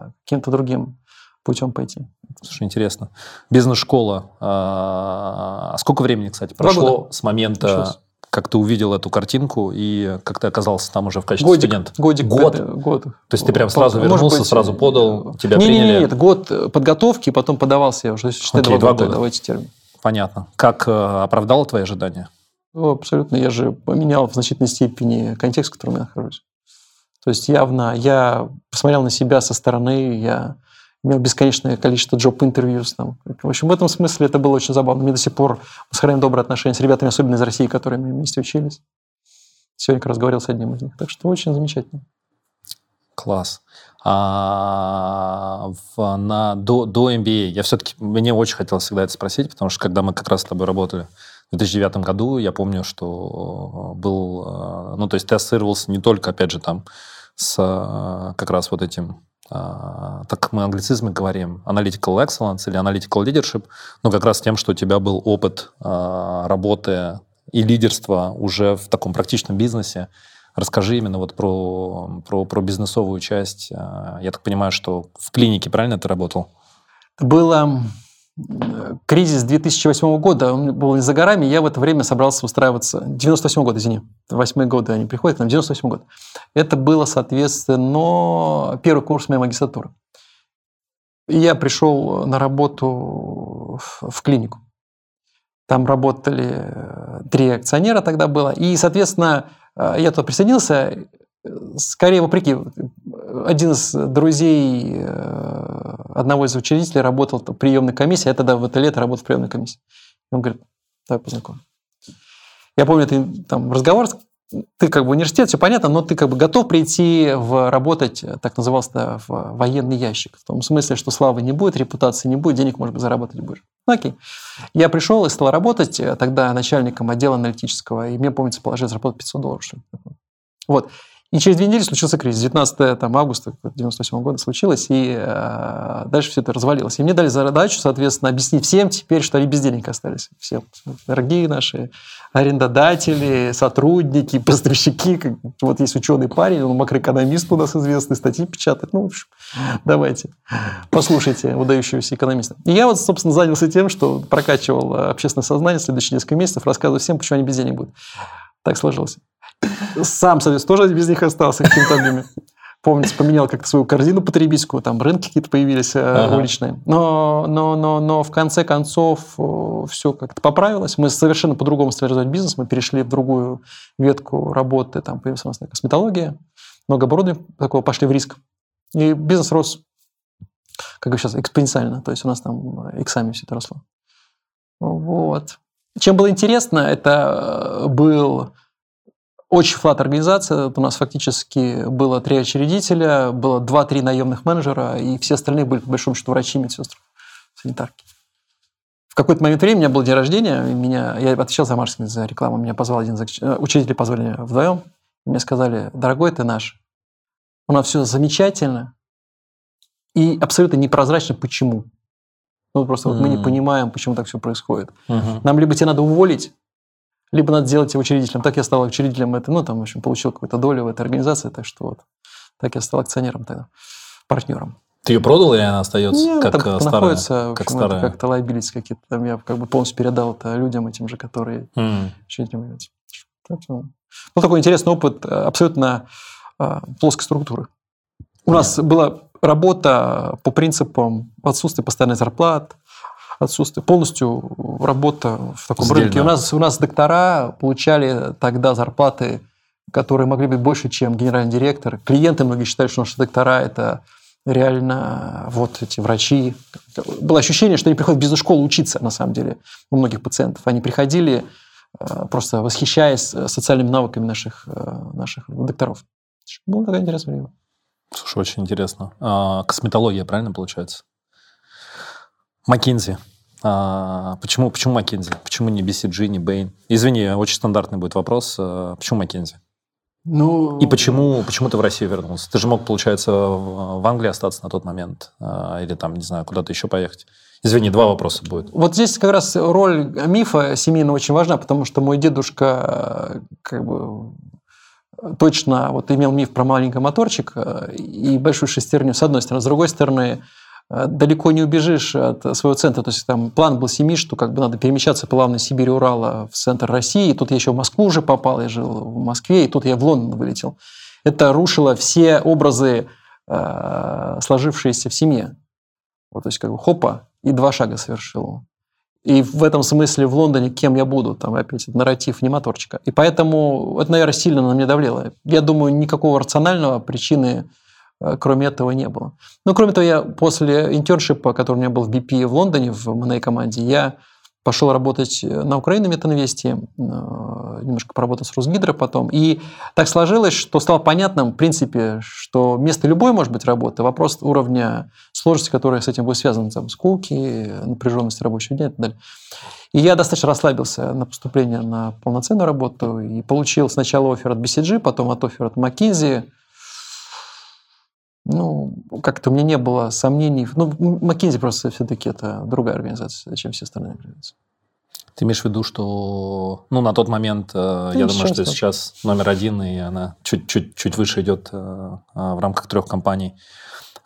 э, каким-то другим путем пойти. Слушай, интересно. Бизнес-школа. А а сколько времени, кстати, прошло с момента, Учился. как ты увидел эту картинку и как ты оказался там уже в качестве Годик, студента? годик, Год? э, год. То есть ты прям сразу Может вернулся, быть, сразу подал, тебя не, приняли? Не, нет, год э, подготовки, потом подавался я уже. Считай, Окей, два года, года. давайте термин. Понятно. Как э, оправдало твои ожидания? Ну, абсолютно. Я же поменял в значительной степени контекст, в котором я нахожусь. То есть явно я посмотрел на себя со стороны, я имел бесконечное количество джоб-интервью. В общем, в этом смысле это было очень забавно. Мы до сих пор сохраняем добрые отношения с ребятами, особенно из России, которые мы вместе учились. Сегодня как раз говорил с одним из них. Так что очень замечательно. Класс. А, в- на, до, до MBA, я все-таки, мне очень хотелось всегда это спросить, потому что когда мы как раз с тобой работали в 2009 году, я помню, что был, э, ну, то есть ты ассоциировался не только, опять же, там, с э, как раз вот этим, так мы англицизмы говорим, analytical excellence или analytical leadership, но как раз тем, что у тебя был опыт работы и лидерства уже в таком практичном бизнесе, Расскажи именно вот про, про, про бизнесовую часть. Я так понимаю, что в клинике, правильно ты работал? Было э, кризис 2008 года, он был не за горами, я в это время собрался устраиваться, 98 год, извини, восьмые годы они приходят, нам 98 год. Это было, соответственно, первый курс моей магистратуры. И я пришел на работу в, клинику. Там работали э, три акционера тогда было. И, соответственно, э, я туда присоединился, э, скорее вопреки. Один из друзей э, одного из учредителей работал в приемной комиссии, я тогда в это лето работал в приемной комиссии. Он говорит, давай познакомим. Я помню, это там разговор, ты как бы университет, все понятно, но ты как бы готов прийти в работать, так назывался, в военный ящик. В том смысле, что славы не будет, репутации не будет, денег, может быть, заработать будешь. Ну, окей. Я пришел и стал работать э, тогда начальником отдела аналитического, и мне, помнится, положили зарплату 500 долларов. Вот. И через две недели случился кризис. 19 там, августа 98 года случилось, и э, дальше все это развалилось. И мне дали задачу, соответственно, объяснить всем теперь, что они без денег остались. Все дорогие наши арендодатели, сотрудники, поставщики. Как, вот есть ученый парень, он макроэкономист у нас известный, статьи печатает. Ну, в общем, давайте, послушайте выдающегося экономиста. И я вот, собственно, занялся тем, что прокачивал общественное сознание следующие несколько месяцев, рассказывая всем, почему они без денег будут. Так сложилось. Сам, соответственно, тоже без них остался каким-то объеме. Помните, поменял как-то свою корзину потребительскую, там рынки какие-то появились э, ага. уличные. Но, но, но, но в конце концов э, все как-то поправилось. Мы совершенно по-другому стали развивать бизнес. Мы перешли в другую ветку работы, там появилась у нас косметология, много оборудования такого, пошли в риск. И бизнес рос, как сейчас, экспоненциально. То есть у нас там иксами все это росло. Вот. Чем было интересно, это э, был очень флат организация. У нас фактически было три учредителя, было два-три наемных менеджера, и все остальные были, по большому счету, врачи, медсестры, санитарки. В какой-то момент времени у меня был день рождения, меня, я отвечал за маркетинг, за рекламу, меня позвал один из э, учителей, позвали вдвоем, мне сказали, дорогой ты наш, у нас все замечательно и абсолютно непрозрачно, почему. Ну, просто mm-hmm. вот мы не понимаем, почему так все происходит. Mm-hmm. Нам либо тебе надо уволить, либо надо сделать его учредителем. Так я стал учредителем этой, ну, там, в общем, получил какую-то долю в этой организации, так что вот, так я стал акционером тогда, партнером. Ты ее продал или она остается Нет, как там старая? находится, как общем, старая? как-то лайбились какие-то. Там я как бы полностью передал это людям этим же, которые mm. этим являются. Ну, такой интересный опыт абсолютно а, плоской структуры. У нас была работа по принципам отсутствия постоянной зарплат, отсутствие, полностью работа в таком Сдельно. рынке. У нас, у нас доктора получали тогда зарплаты, которые могли быть больше, чем генеральный директор. Клиенты многие считают, что наши доктора – это реально вот эти врачи. Было ощущение, что они приходят в бизнес-школу учиться, на самом деле, у многих пациентов. Они приходили, э, просто восхищаясь социальными навыками наших, э, наших докторов. Было такое интересное время. Слушай, очень интересно. А, косметология, правильно получается? Маккензи. А, почему, почему Маккензи? Почему не BCG, не Bain? Извини, очень стандартный будет вопрос. А, почему Маккензи? Ну... И почему, почему ты в Россию вернулся? Ты же мог, получается, в Англии остаться на тот момент. А, или там, не знаю, куда-то еще поехать. Извини, два вопроса будет. Вот здесь как раз роль мифа семейного очень важна, потому что мой дедушка как бы точно вот имел миф про маленький моторчик э, и большую шестерню с одной стороны. С другой стороны, Э, далеко не убежишь от своего центра. То есть там план был семьи, что как бы надо перемещаться плавно из Сибири, Урала в центр России. И тут я еще в Москву уже попал, я жил в Москве, и тут я в Лондон вылетел. Это рушило все образы, э, сложившиеся в семье. Вот, то есть как бы хопа, и два шага совершил. И в этом смысле в Лондоне кем я буду? Там опять нарратив не моторчика. И поэтому это, наверное, сильно на меня давлело. Я думаю, никакого рационального причины Э, кроме этого не было. Ну, кроме того, я после интерншипа, который у меня был в BP в Лондоне, в моей команде, я пошел работать на Украину Метанвесте, э, немножко поработал с Росгидро потом. И так сложилось, что стало понятным, в принципе, что место любой может быть работы, вопрос уровня сложности, которая с этим будет связана, там, скуки, напряженность рабочего дня и так далее. И я достаточно расслабился на поступление на полноценную работу и получил сначала офер от BCG, потом от офер от McKinsey, ну, как-то у меня не было сомнений. Ну, McKinsey просто все-таки это другая организация, чем все остальные организации. Ты имеешь в виду, что ну, на тот момент, ну, я думаю, что сейчас номер один, и она чуть-чуть выше идет э, э, в рамках трех компаний.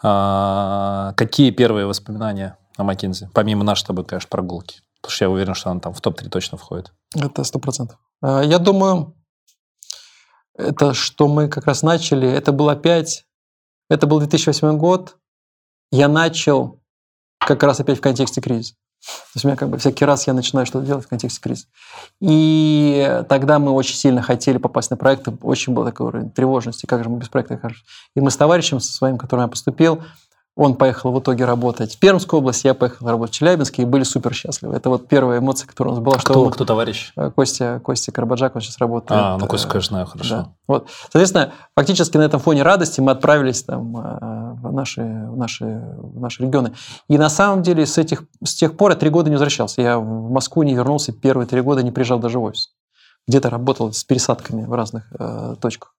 А, какие первые воспоминания о McKinsey? Помимо нашей с тобой, конечно, прогулки. Потому что я уверен, что она там в топ-3 точно входит. Это сто процентов. А, я думаю, это что мы как раз начали, это было опять это был 2008 год. Я начал как раз опять в контексте кризиса. То есть у меня как бы всякий раз я начинаю что-то делать в контексте кризиса. И тогда мы очень сильно хотели попасть на проекты, очень был такой уровень тревожности, как же мы без проекта окажемся. И мы с товарищем со своим, которым я поступил, он поехал в итоге работать в Пермскую область, я поехал работать в Челябинске, и были супер счастливы. Это вот первая эмоция, которая у нас была. Кто, что он, кто товарищ? Э, Костя, Костя Карбаджак, он сейчас работает. А, ну Костя, э, конечно, знаю, хорошо. Да. Вот. Соответственно, фактически на этом фоне радости мы отправились там, э, в, наши, в, наши, в наши регионы. И на самом деле с, этих, с тех пор я три года не возвращался. Я в Москву не вернулся, первые три года не приезжал даже в офис. Где-то работал с пересадками в разных э, точках.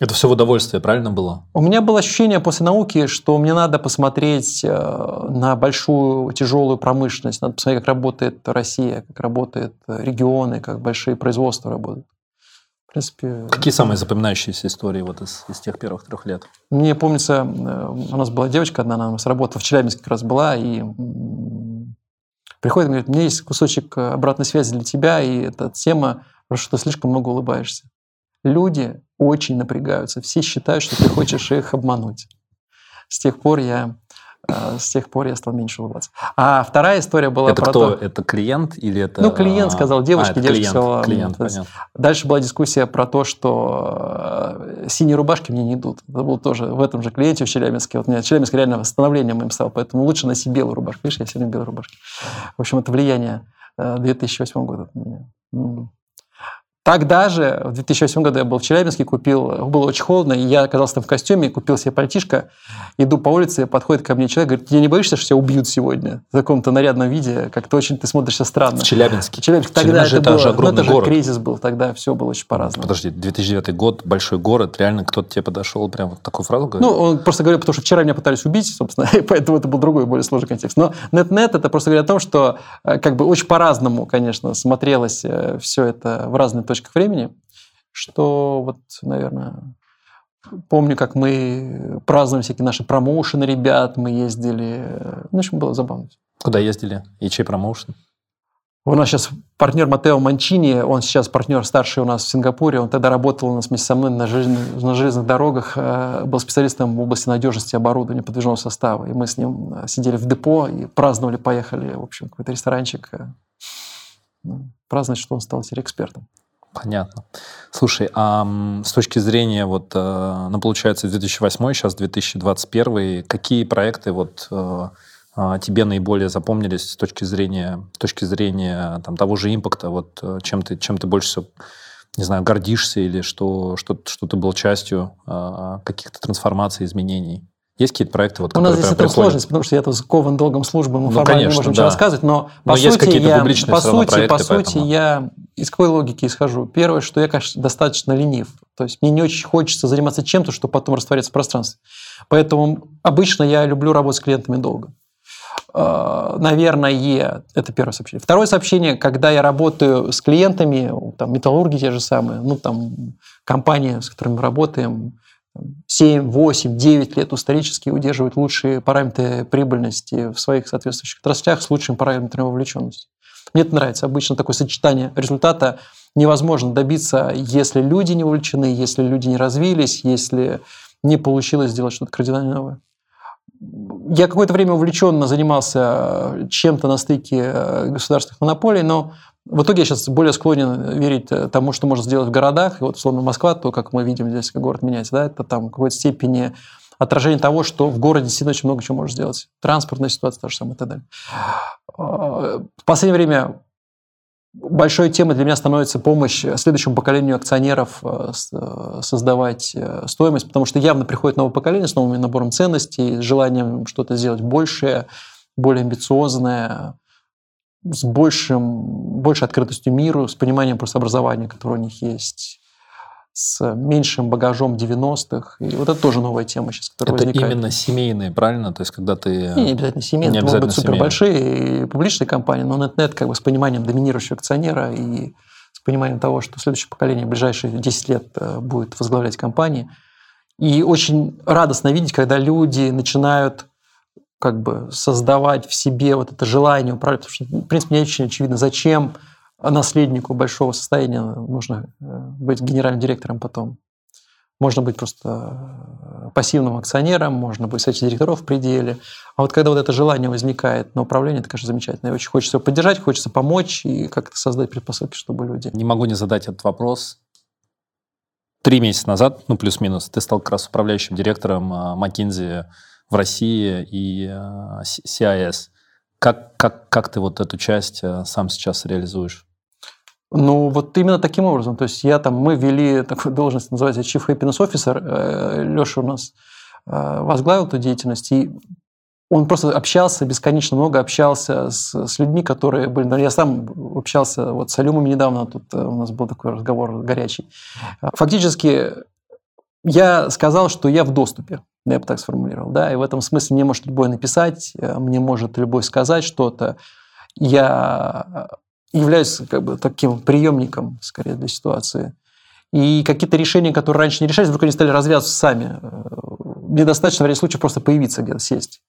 Это все в удовольствие, правильно было? У меня было ощущение после науки, что мне надо посмотреть э, на большую тяжелую промышленность, надо посмотреть, как работает Россия, как работают регионы, как большие производства работают. В принципе, Какие самые запоминающиеся истории вот из, из тех первых трех лет? Мне помнится, э, у нас была девочка одна, она с работы в Челябинске как раз была, и приходит и говорит, у меня есть кусочек обратной связи для тебя, и эта тема, что ты слишком много улыбаешься. Люди очень напрягаются. Все считают, что ты хочешь их обмануть. С тех пор я э, с тех пор я стал меньше улыбаться. А вторая история была это про кто? то... Это клиент или это... Ну, клиент сказал девушке, а, девушка клиент, сказала... Клиент, понятно. Дальше была дискуссия про то, что э, синие рубашки мне не идут. Это был тоже в этом же клиенте в Челябинске. Вот мне Челябинск реально восстановлением моим стал, поэтому лучше носи белую рубашку. Видишь, я все время белые рубашки. В общем, это влияние 2008 э, года меня. Тогда же, в 2008 году я был в Челябинске, купил, было очень холодно, и я оказался там в костюме, купил себе пальтишко, иду по улице, подходит ко мне человек, говорит, ты не боишься, что тебя убьют сегодня в таком-то нарядном виде? Как-то очень ты смотришься странно. В Челябинске? В Челябинске. Тогда это, это было, же огромный это город. же кризис был, тогда все было очень по-разному. Подожди, 2009 год, большой город, реально кто-то тебе подошел, прям вот такую фразу говорит? Ну, он просто говорил, потому что вчера меня пытались убить, собственно, и поэтому это был другой, более сложный контекст. Но нет-нет, это просто говорит о том, что э, как бы очень по-разному, конечно, смотрелось э, все это в разных точках времени что вот, наверное, помню, как мы праздновали всякие наши промоушены ребят, мы ездили, ну, в общем, было забавно. Куда ездили? И чей промоушен? У нас сейчас партнер Матео Манчини, он сейчас партнер старший у нас в Сингапуре, он тогда работал у нас вместе со мной на железных, на железных дорогах, э, был специалистом в области надежности оборудования подвижного состава, и мы с ним э, сидели в депо и праздновали, поехали, в общем, какой-то ресторанчик, э, ну, праздновать, что он стал теперь экспертом. Понятно. Слушай, а с точки зрения, вот, э, ну, получается, 2008, сейчас 2021, какие проекты вот э, а, тебе наиболее запомнились с точки зрения, с точки зрения там, того же импакта, вот, э, чем, ты, чем ты больше всего, не знаю, гордишься или что, что, что ты был частью каких-то трансформаций, изменений? Есть какие-то проекты, вот, У нас здесь это сложность, потому что я тут скован долгом службы, мы ну, формально конечно, не можем да. ничего рассказывать, но, но по сути, я, по сути, проекты, по сути я из какой логики исхожу? Первое, что я, конечно, достаточно ленив. То есть мне не очень хочется заниматься чем-то, что потом растворяется в пространстве. Поэтому обычно я люблю работать с клиентами долго. А, наверное, это первое сообщение. Второе сообщение, когда я работаю с клиентами, там, металлурги те же самые, ну, там, компании, с которыми мы работаем, 7, 8, 9 лет исторически удерживают лучшие параметры прибыльности в своих соответствующих отраслях с лучшими параметрами вовлеченности. Мне это нравится. Обычно такое сочетание результата невозможно добиться, если люди не вовлечены, если люди не развились, если не получилось сделать что-то кардинально новое. Я какое-то время увлеченно занимался чем-то на стыке э, государственных монополий, но в итоге я сейчас более склонен верить тому, что можно сделать в городах. И вот, условно, Москва, то, как мы видим здесь, как город меняется, да, это там в какой-то степени отражение того, что в городе действительно очень много чего можно сделать. Транспортная ситуация, то же самое и так далее. А, в последнее время большой темой для меня становится помощь следующему поколению акционеров э, э, создавать э, стоимость, потому что явно приходит новое поколение с новым набором ценностей, с желанием что-то сделать большее, более амбициозное, с большим, большей открытостью миру, с пониманием просто образования, которое у них есть, с меньшим багажом 90-х. И вот это тоже новая тема сейчас, которая это возникает. именно семейные, правильно? То есть, когда ты... Не, не обязательно семейные, не это обязательно могут быть супер большие публичные компании, но нет-нет как бы с пониманием доминирующего акционера и с пониманием того, что следующее поколение в ближайшие 10 лет э, будет возглавлять компании. И очень радостно видеть, когда люди начинают как бы создавать в себе вот это желание управлять, потому что, в принципе, не очень очевидно, зачем наследнику большого состояния нужно э, быть генеральным директором потом. Можно быть просто э, пассивным акционером, можно быть совете директоров в пределе. А вот когда вот это желание возникает на управление, это, конечно, замечательно. И очень хочется поддержать, хочется помочь и как-то создать предпосылки, чтобы люди... Не могу не задать этот вопрос. Три месяца назад, ну плюс-минус, ты стал как раз управляющим директором McKinsey в России и CIS. А как, как, как ты вот эту часть э, сам сейчас реализуешь? Ну, вот именно таким образом. То есть я там, мы ввели такую должность, называется Chief Happiness Officer. Э, Леша у нас э, возглавил эту деятельность, и он просто общался бесконечно много, общался с, с людьми, которые были... Я сам общался вот с Алюмами недавно, тут у нас был такой разговор горячий. Фактически я сказал, что я в доступе, я бы так сформулировал, да, и в этом смысле мне может любой написать, э, мне может любой сказать что-то. Я являюсь как бы таким приемником, скорее, для ситуации. И какие-то решения, которые раньше не решались, вдруг они стали развязываться сами. Э, мне достаточно в ряде случаев просто появиться где-то, сесть.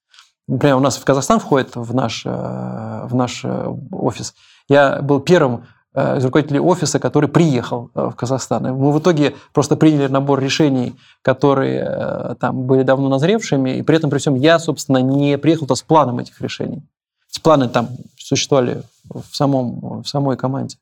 Например, у нас в Казахстан входит в наш, в наш офис. Я был первым Э, из руководителей офиса, который приехал э, в Казахстан. Мы в итоге просто приняли набор решений, которые э, там были давно назревшими, и при этом, при всем, я, собственно, не приехал то с планом этих решений. Эти планы там существовали в, самом, в самой команде.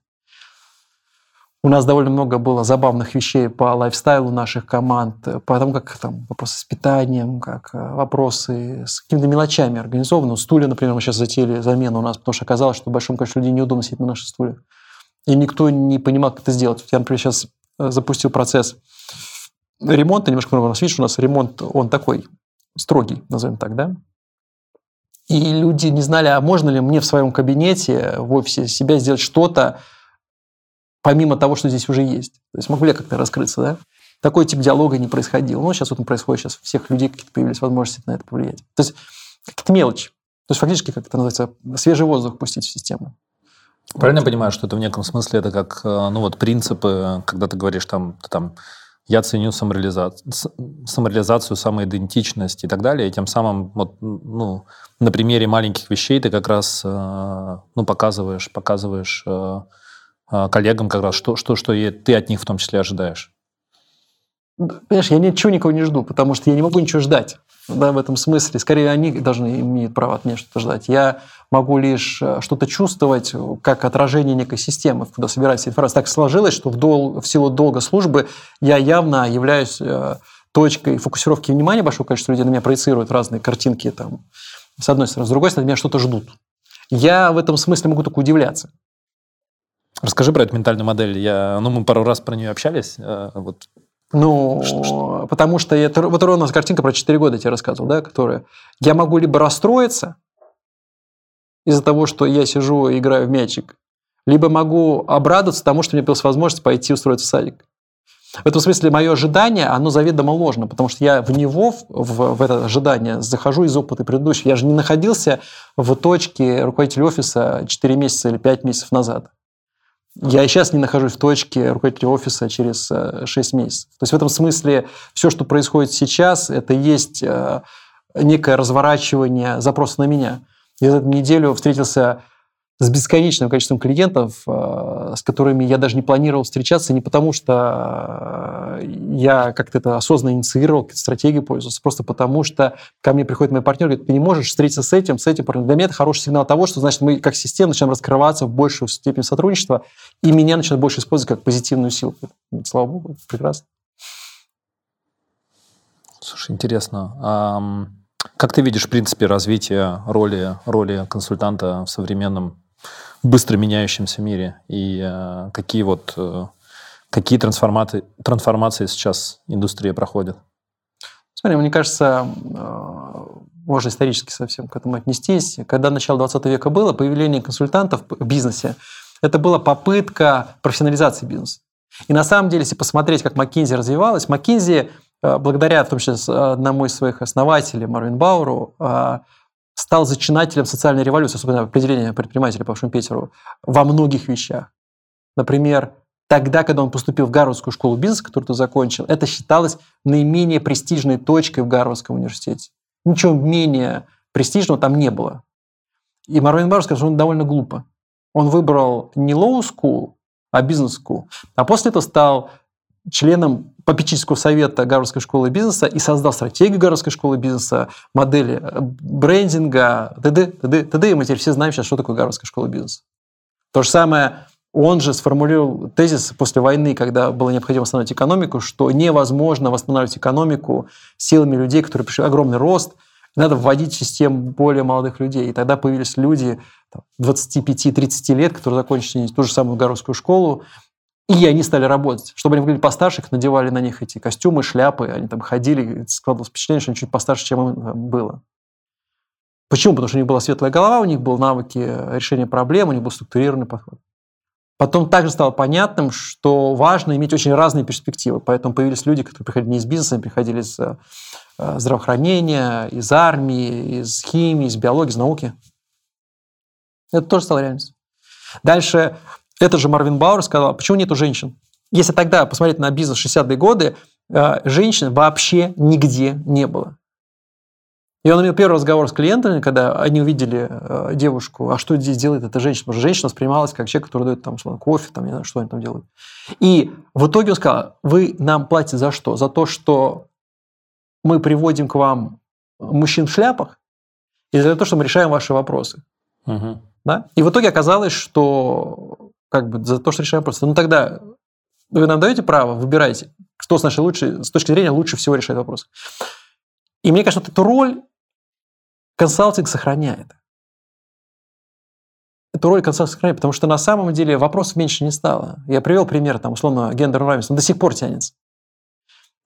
У нас довольно много было забавных вещей по лайфстайлу наших команд, по тому, как там вопросы с питанием, как вопросы с какими-то мелочами организованы. Стулья, например, мы сейчас затеяли замену у нас, потому что оказалось, что большому количеству людей неудобно сидеть на наших стульях и никто не понимал, как это сделать. Я, например, сейчас э, запустил процесс ремонта, немножко много у нас, видишь, у нас ремонт, он такой строгий, назовем так, да? И люди не знали, а можно ли мне в своем кабинете, в офисе себя сделать что-то, помимо того, что здесь уже есть. То есть могу ли я как-то раскрыться, да? Такой тип диалога не происходил. Ну, сейчас вот он происходит, сейчас у всех людей какие-то появились возможности на это повлиять. То есть какие-то мелочи. То есть фактически, как это называется, свежий воздух пустить в систему. Правильно я понимаю, что это в неком смысле это как, э, ну вот принципы, когда ты говоришь там, там я ценю самореализацию, самореализацию, самоидентичность и так далее, и тем самым вот, ну, на примере маленьких вещей ты как раз э, ну, показываешь, показываешь э, коллегам как раз, что, что, что ты от них в том числе ожидаешь. Понимаешь, я ничего никого не жду, потому что я не могу ничего ждать да, в этом смысле. Скорее, они должны иметь право от меня что-то ждать. Я могу лишь э, что-то чувствовать как отражение некой системы, куда собирается информация. Так сложилось, что в, дол, в силу долга службы я явно являюсь э, точкой фокусировки внимания большого количества людей на меня проецируют разные картинки там, с одной стороны. С другой стороны, меня что-то ждут. Я в этом смысле могу только удивляться. Расскажи про эту ментальную модель. Я, ну, мы пару раз про нее общались. Э, вот ну, что, что? потому что это вот ровно картинка про 4 года я тебе рассказывал, да, которая я могу либо расстроиться из-за того, что я сижу и играю в мячик, либо могу обрадоваться тому, что меня появилась возможность пойти устроиться в садик. В этом смысле мое ожидание, оно заведомо ложно, потому что я в него, в, в это ожидание, захожу из опыта предыдущего. Я же не находился в точке руководителя офиса 4 месяца или 5 месяцев назад. Я и сейчас не нахожусь в точке руководителя офиса через 6 э, месяцев. То есть в этом смысле все, что происходит сейчас, это есть э, некое разворачивание запроса на меня. Я за эту неделю встретился с бесконечным количеством клиентов, э, с которыми я даже не планировал встречаться, не потому что э, я как-то это осознанно инициировал, какие-то стратегии пользовался, просто потому что ко мне приходит мой партнер и говорит, ты не можешь встретиться с этим, с этим партнером. Для меня это хороший сигнал того, что значит мы как система начинаем раскрываться в большую степень сотрудничества, и меня начинают больше использовать как позитивную силу. Слава богу, прекрасно. Слушай, интересно. Как ты видишь, в принципе, развитие роли, роли консультанта в современном быстро меняющемся мире и э, какие вот э, какие трансформации, трансформации сейчас индустрия проходит? Смотри, мне кажется, э, можно исторически совсем к этому отнестись. Когда начало 20 века было, появление консультантов в бизнесе, это была попытка профессионализации бизнеса. И на самом деле, если посмотреть, как McKinsey развивалась, McKinsey, э, благодаря, в том числе, одному из своих основателей, Марвин Бауру, э, стал зачинателем социальной революции, особенно определение предпринимателя по Шумпетеру, во многих вещах. Например, тогда, когда он поступил в Гарвардскую школу бизнеса, которую ты закончил, это считалось наименее престижной точкой в Гарвардском университете. Ничего менее престижного там не было. И Марвин Барр сказал, что он довольно глупо. Он выбрал не school, а бизнес school. А после этого стал членом попечительского совета Гарвардской школы бизнеса и создал стратегию Гарвардской школы бизнеса, модели э, брендинга, т.д., т.д., т.д. И мы теперь все знаем сейчас, что такое Гарвардская школа бизнеса. То же самое он же сформулировал тезис после войны, когда было необходимо восстановить экономику, что невозможно восстанавливать экономику силами людей, которые пришли огромный рост, надо вводить в систему более молодых людей. И тогда появились люди 25-30 лет, которые закончили ту же самую Гарвардскую школу, и они стали работать. Чтобы они выглядели постарше, их надевали на них эти костюмы, шляпы, они там ходили, складывалось впечатление, что они чуть постарше, чем им было. Почему? Потому что у них была светлая голова, у них были навыки решения проблем, у них был структурированный подход. Потом также стало понятным, что важно иметь очень разные перспективы. Поэтому появились люди, которые приходили не из бизнеса, они приходили из э, здравоохранения, из армии, из химии, из биологии, из науки. Это тоже стало реальностью. Дальше этот же Марвин Бауэр сказал, почему нету женщин? Если тогда посмотреть на бизнес 60-е годы, э, женщин вообще нигде не было. И он имел первый разговор с клиентами, когда они увидели э, девушку, а что здесь делает эта женщина? Потому что женщина воспринималась как человек, который дает там, условно, кофе, там, не знаю, что они там делают. И в итоге он сказал, вы нам платите за что? За то, что мы приводим к вам мужчин в шляпах, или за то, что мы решаем ваши вопросы? Угу. Да? И в итоге оказалось, что как бы за то, что решаем вопросы. Ну тогда вы нам даете право, выбирайте, кто с нашей лучшей, с точки зрения лучше всего решает вопрос. И мне кажется, вот эту роль консалтинг сохраняет. Эту роль консалтинг сохраняет, потому что на самом деле вопросов меньше не стало. Я привел пример, там, условно, гендерного равенства, он до сих пор тянется.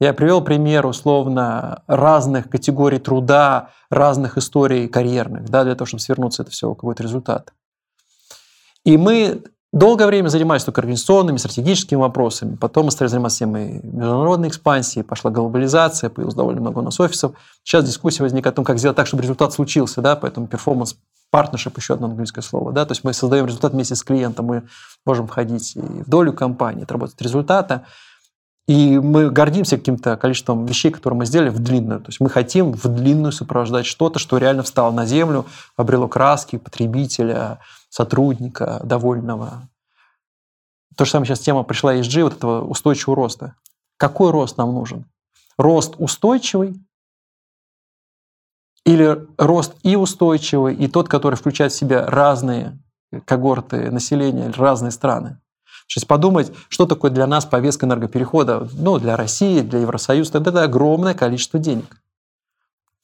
Я привел пример, условно, разных категорий труда, разных историй карьерных, да, для того, чтобы свернуться это все в какой-то результат. И мы Долгое время занимались только организационными, стратегическими вопросами. Потом мы стали заниматься темой международной экспансии, пошла глобализация, появилось довольно много у нас офисов. Сейчас дискуссия возникает о том, как сделать так, чтобы результат случился, да, поэтому перформанс партнершип, еще одно английское слово, да, то есть мы создаем результат вместе с клиентом, мы можем входить и в долю компании, отработать результата, и мы гордимся каким-то количеством вещей, которые мы сделали в длинную. То есть мы хотим в длинную сопровождать что-то, что реально встало на землю, обрело краски потребителя, сотрудника довольного. То же самое сейчас тема пришла ESG, вот этого устойчивого роста. Какой рост нам нужен? Рост устойчивый или рост и устойчивый, и тот, который включает в себя разные когорты населения, разные страны? Сейчас подумать, что такое для нас повестка энергоперехода, ну, для России, для Евросоюза, это огромное количество денег.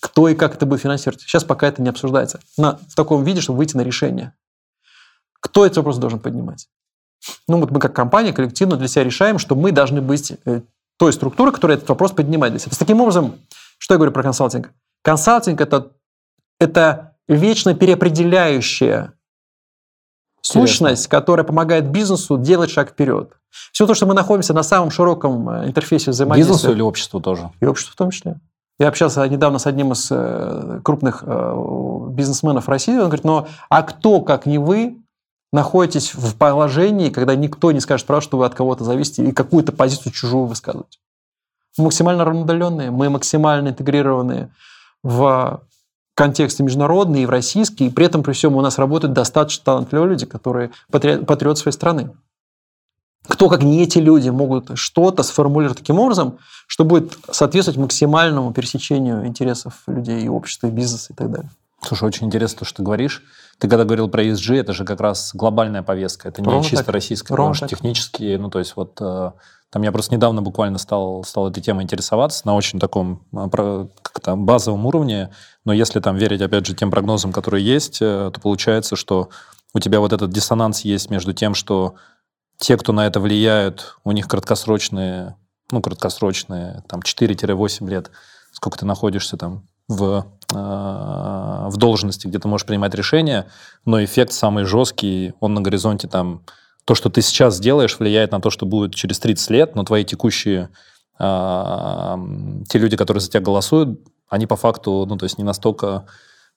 Кто и как это будет финансировать? Сейчас пока это не обсуждается. На, в таком виде, чтобы выйти на решение. Кто этот вопрос должен поднимать? Ну, вот мы как компания коллективно для себя решаем, что мы должны быть э, той структурой, которая этот вопрос поднимает для себя. Таким образом, что я говорю про консалтинг? Консалтинг это, – это вечно переопределяющая сущность, которая помогает бизнесу делать шаг вперед. Все то, что мы находимся на самом широком э, интерфейсе взаимодействия. Бизнесу или обществу тоже? И обществу в том числе. Я общался недавно с одним из э, крупных бизнесменов России. Он говорит, ну а кто, как не вы, находитесь в положении, когда никто не скажет правду, что вы от кого-то зависите, и какую-то позицию чужую высказываете. Мы максимально равноудаленные, мы максимально интегрированные в контексте международный и в российский, и при этом, при всем, у нас работают достаточно талантливые люди, которые патриот своей страны. Кто, как не эти люди, могут что-то сформулировать таким образом, что будет соответствовать максимальному пересечению интересов людей и общества, и бизнеса и так далее. Слушай, очень интересно то, что ты говоришь. Ты когда говорил про ESG, это же как раз глобальная повестка, это не Ровно чисто так. российская, Ровно потому что технически, ну то есть вот э, там я просто недавно буквально стал, стал этой темой интересоваться на очень таком э, как-то базовом уровне, но если там верить, опять же, тем прогнозам, которые есть, э, то получается, что у тебя вот этот диссонанс есть между тем, что те, кто на это влияют, у них краткосрочные, ну, краткосрочные, там, 4-8 лет, сколько ты находишься там в, э, в должности, где ты можешь принимать решения, но эффект самый жесткий, он на горизонте там, то, что ты сейчас делаешь, влияет на то, что будет через 30 лет, но твои текущие, э, те люди, которые за тебя голосуют, они по факту, ну, то есть не настолько,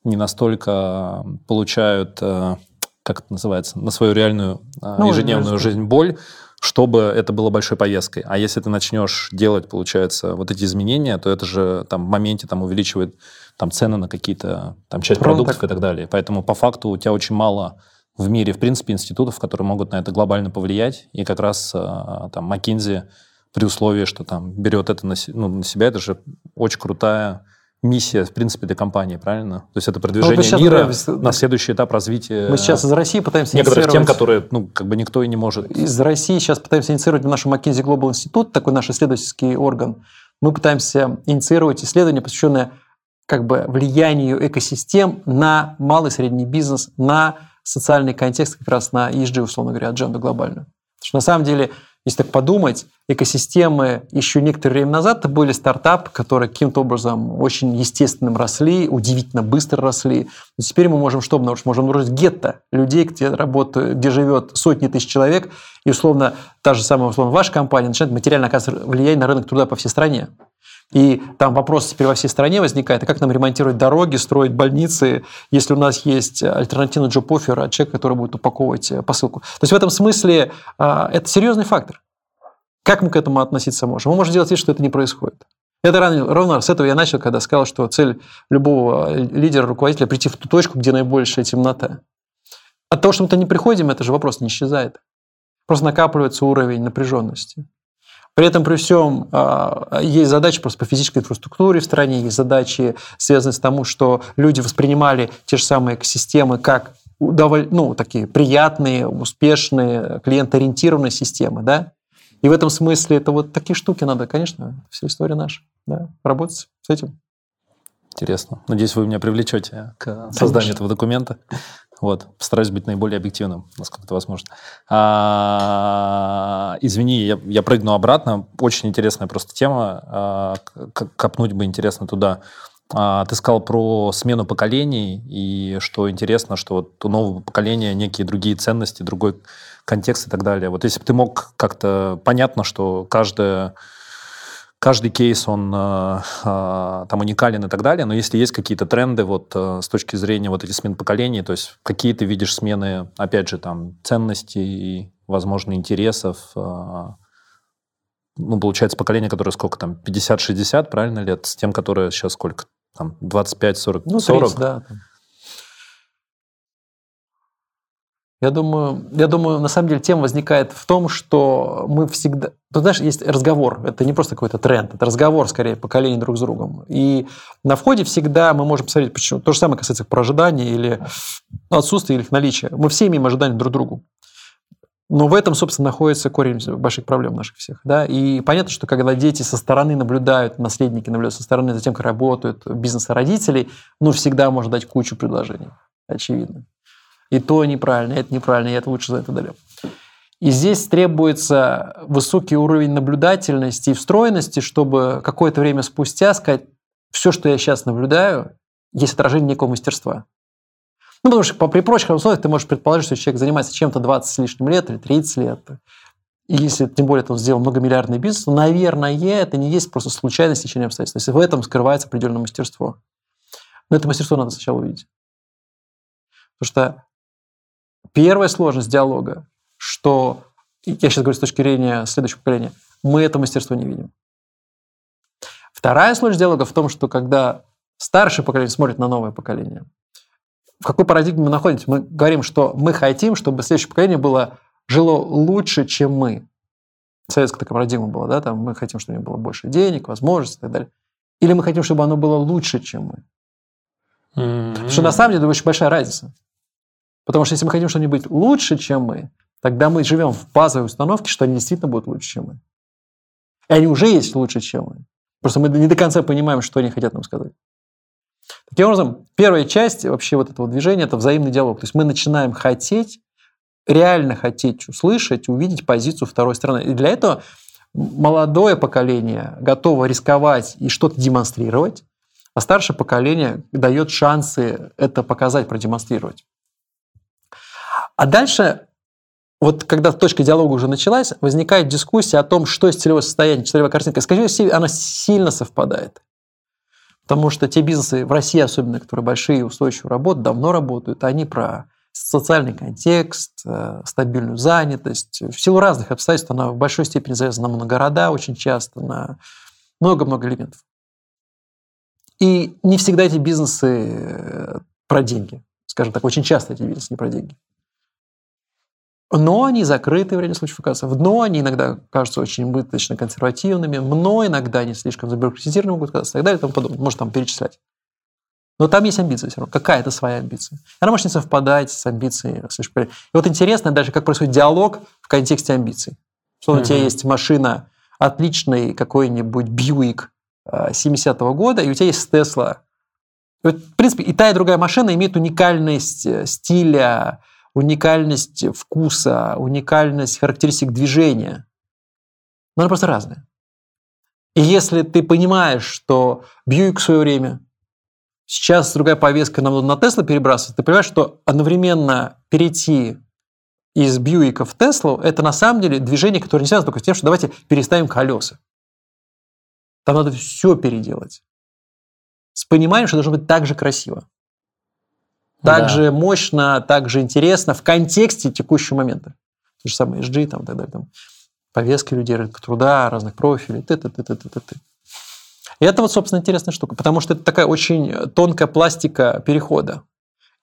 не настолько получают, э, как это называется, на свою реальную ну, ежедневную жизнь боль, чтобы это было большой поездкой. А если ты начнешь делать, получается, вот эти изменения, то это же там в моменте там увеличивает там цены на какие-то там часть Пром продуктов так. и так далее. Поэтому по факту у тебя очень мало в мире, в принципе, институтов, которые могут на это глобально повлиять. И как раз э, там McKinsey при условии, что там берет это на, ну, на себя, это же очень крутая миссия, в принципе, для компании, правильно? То есть это продвижение ну, мира говорим, на следующий этап развития. Мы сейчас из России пытаемся некоторых тем, которые, ну, как бы никто и не может. Из России сейчас пытаемся инициировать в нашем McKinsey Global Institute, такой наш исследовательский орган. Мы пытаемся инициировать исследование, посвященное как бы влиянию экосистем на малый и средний бизнес, на социальный контекст, как раз на ESG, условно говоря, адженду глобальную. Потому что на самом деле если так подумать, экосистемы еще некоторое время назад это были стартапы, которые каким-то образом очень естественным росли, удивительно быстро росли. Но теперь мы можем что обнаружить? Можем обнаружить гетто людей, где, работают, где живет сотни тысяч человек, и условно та же самая условно ваша компания начинает материально оказывать влияние на рынок труда по всей стране. И там вопрос теперь во всей стране возникает, а как нам ремонтировать дороги, строить больницы, если у нас есть альтернативный джоп-оффер от человека, который будет упаковывать э, посылку. То есть в этом смысле а, это серьезный фактор. Как мы к этому относиться можем? Мы можем делать вид, что это не происходит. Это ровно с этого я начал, когда сказал, что цель любого э, лидера, руководителя – прийти в ту точку, где наибольшая темнота. От того, что мы-то не приходим, это же вопрос не исчезает. Просто накапливается уровень напряженности. При этом, при всем, а, есть задачи просто по физической инфраструктуре в стране, есть задачи, связанные с тому, что люди воспринимали те же самые экосистемы как ну, такие приятные, успешные, клиентоориентированные системы, да? И в этом смысле это вот такие штуки надо, конечно, вся история наша, да, работать с этим. Интересно. Надеюсь, вы меня привлечете к созданию конечно. этого документа. Вот, постараюсь быть наиболее объективным, насколько это возможно. А, извини, я, я прыгну обратно. Очень интересная просто тема. А, копнуть бы интересно туда. А, ты сказал про смену поколений, и что интересно, что вот у нового поколения некие другие ценности, другой контекст и так далее. Вот если бы ты мог как-то... Понятно, что каждая каждый кейс, он э, э, там уникален и так далее, но если есть какие-то тренды вот э, с точки зрения вот этих смен поколений, то есть какие ты видишь смены, опять же, там, ценностей, возможно, интересов, ну, получается, поколение, которое сколько там, 50-60, правильно, лет, с тем, которое сейчас сколько, там, 25-40, ну, 40? 30, да. Я думаю, я думаю, на самом деле тема возникает в том, что мы всегда... Ты знаешь, есть разговор. Это не просто какой-то тренд, это разговор, скорее, поколений друг с другом. И на входе всегда мы можем посмотреть, почему. То же самое касается про ожидания или отсутствия или их наличия. Мы все имеем ожидания друг другу. Но в этом, собственно, находится корень больших проблем наших всех. Да? И понятно, что когда дети со стороны наблюдают, наследники наблюдают со стороны за тем, как работают бизнесы родителей, ну, всегда можно дать кучу предложений. Очевидно и то неправильно, и это неправильно, и это лучше за это далек. И здесь требуется высокий уровень наблюдательности и встроенности, чтобы какое-то время спустя сказать, все, что я сейчас наблюдаю, есть отражение некого мастерства. Ну, потому что при прочих условиях ты можешь предположить, что человек занимается чем-то 20 с лишним лет или 30 лет. И если, тем более, он сделал многомиллиардный бизнес, то, наверное, это не есть просто случайность течения обстоятельств. Если в этом скрывается определенное мастерство. Но это мастерство надо сначала увидеть. Потому что Первая сложность диалога, что, я сейчас говорю с точки зрения следующего поколения, мы это мастерство не видим. Вторая сложность диалога в том, что когда старшее поколение смотрит на новое поколение, в какой парадигме мы находимся? Мы говорим, что мы хотим, чтобы следующее поколение было, жило лучше, чем мы. Советская такая парадигма была, да, там мы хотим, чтобы у них было больше денег, возможностей и так далее. Или мы хотим, чтобы оно было лучше, чем мы. Mm-hmm. Потому что на самом деле очень большая разница. Потому что если мы хотим что-нибудь лучше, чем мы, тогда мы живем в базовой установке, что они действительно будут лучше, чем мы. И они уже есть лучше, чем мы. Просто мы не до конца понимаем, что они хотят нам сказать. Таким образом, первая часть вообще вот этого движения – это взаимный диалог. То есть мы начинаем хотеть, реально хотеть услышать, увидеть позицию второй стороны. И для этого молодое поколение готово рисковать и что-то демонстрировать, а старшее поколение дает шансы это показать, продемонстрировать. А дальше, вот когда точка диалога уже началась, возникает дискуссия о том, что есть целевое состояние, целевая картинка. Скажи, она сильно совпадает. Потому что те бизнесы в России особенно, которые большие, устойчивые работают, давно работают, они про социальный контекст, э, стабильную занятость. В силу разных обстоятельств она в большой степени завязана на города очень часто, на много-много элементов. И не всегда эти бизнесы э, про деньги. Скажем так, очень часто эти бизнесы не про деньги. Но они закрыты в ряде случаев оказываются. Но они иногда кажутся очень убыточно консервативными, но иногда они слишком забюрократизированы могут казаться и так далее и тому подобное. Может там перечислять. Но там есть амбиция все равно, какая-то своя амбиция. Она может не совпадать с амбицией. И вот интересно даже, как происходит диалог в контексте амбиций. Что uh-huh. у тебя есть машина, отличный какой-нибудь Бьюик 70-го года, и у тебя есть Тесла. Вот, в принципе, и та, и другая машина имеет уникальность э, стиля, уникальность вкуса, уникальность характеристик движения. но она просто разная. И если ты понимаешь, что Бьюик в свое время, сейчас другая повестка, нам надо на Тесла перебрасывать, ты понимаешь, что одновременно перейти из Бьюика в Теслу, это на самом деле движение, которое не связано только с тем, что давайте переставим колеса. Там надо все переделать. С пониманием, что должно быть так же красиво. Так да. же мощно, так же интересно в контексте текущего момента. То же самое SG там, и так далее. Там, повестки людей, рынка труда, разных профилей. Ты, ты, ты, ты, ты, ты. И это вот, собственно, интересная штука, потому что это такая очень тонкая пластика перехода.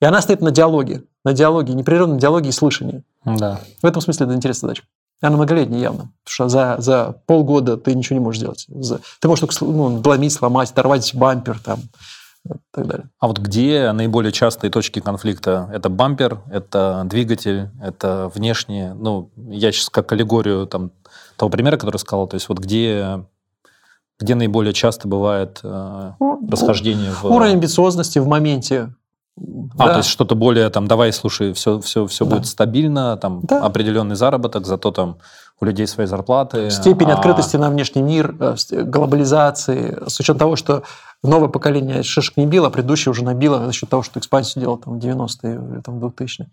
И она стоит на диалоге, на диалоге, непрерывном диалоге и слышании. Да. В этом смысле это интересная задача. Она многолетняя явно, потому что за, за полгода ты ничего не можешь сделать. За, ты можешь только ну, вломить, сломать, оторвать бампер там, и так далее. А вот где наиболее частые точки конфликта? Это бампер, это двигатель, это внешние? Ну, я сейчас как аллегорию там, того примера, который сказал, то есть вот где где наиболее часто бывает э, ну, расхождение в... Уровень амбициозности в моменте. А, да. то есть что-то более там, давай, слушай, все, все, все да. будет стабильно, там да. определенный заработок, зато там у людей свои зарплаты. Степень а... открытости на внешний мир, э, глобализации, с учетом того, что новое поколение шишек не било, а предыдущее уже набило за счет того, что экспансию делал там в 90-е или там, 2000-е.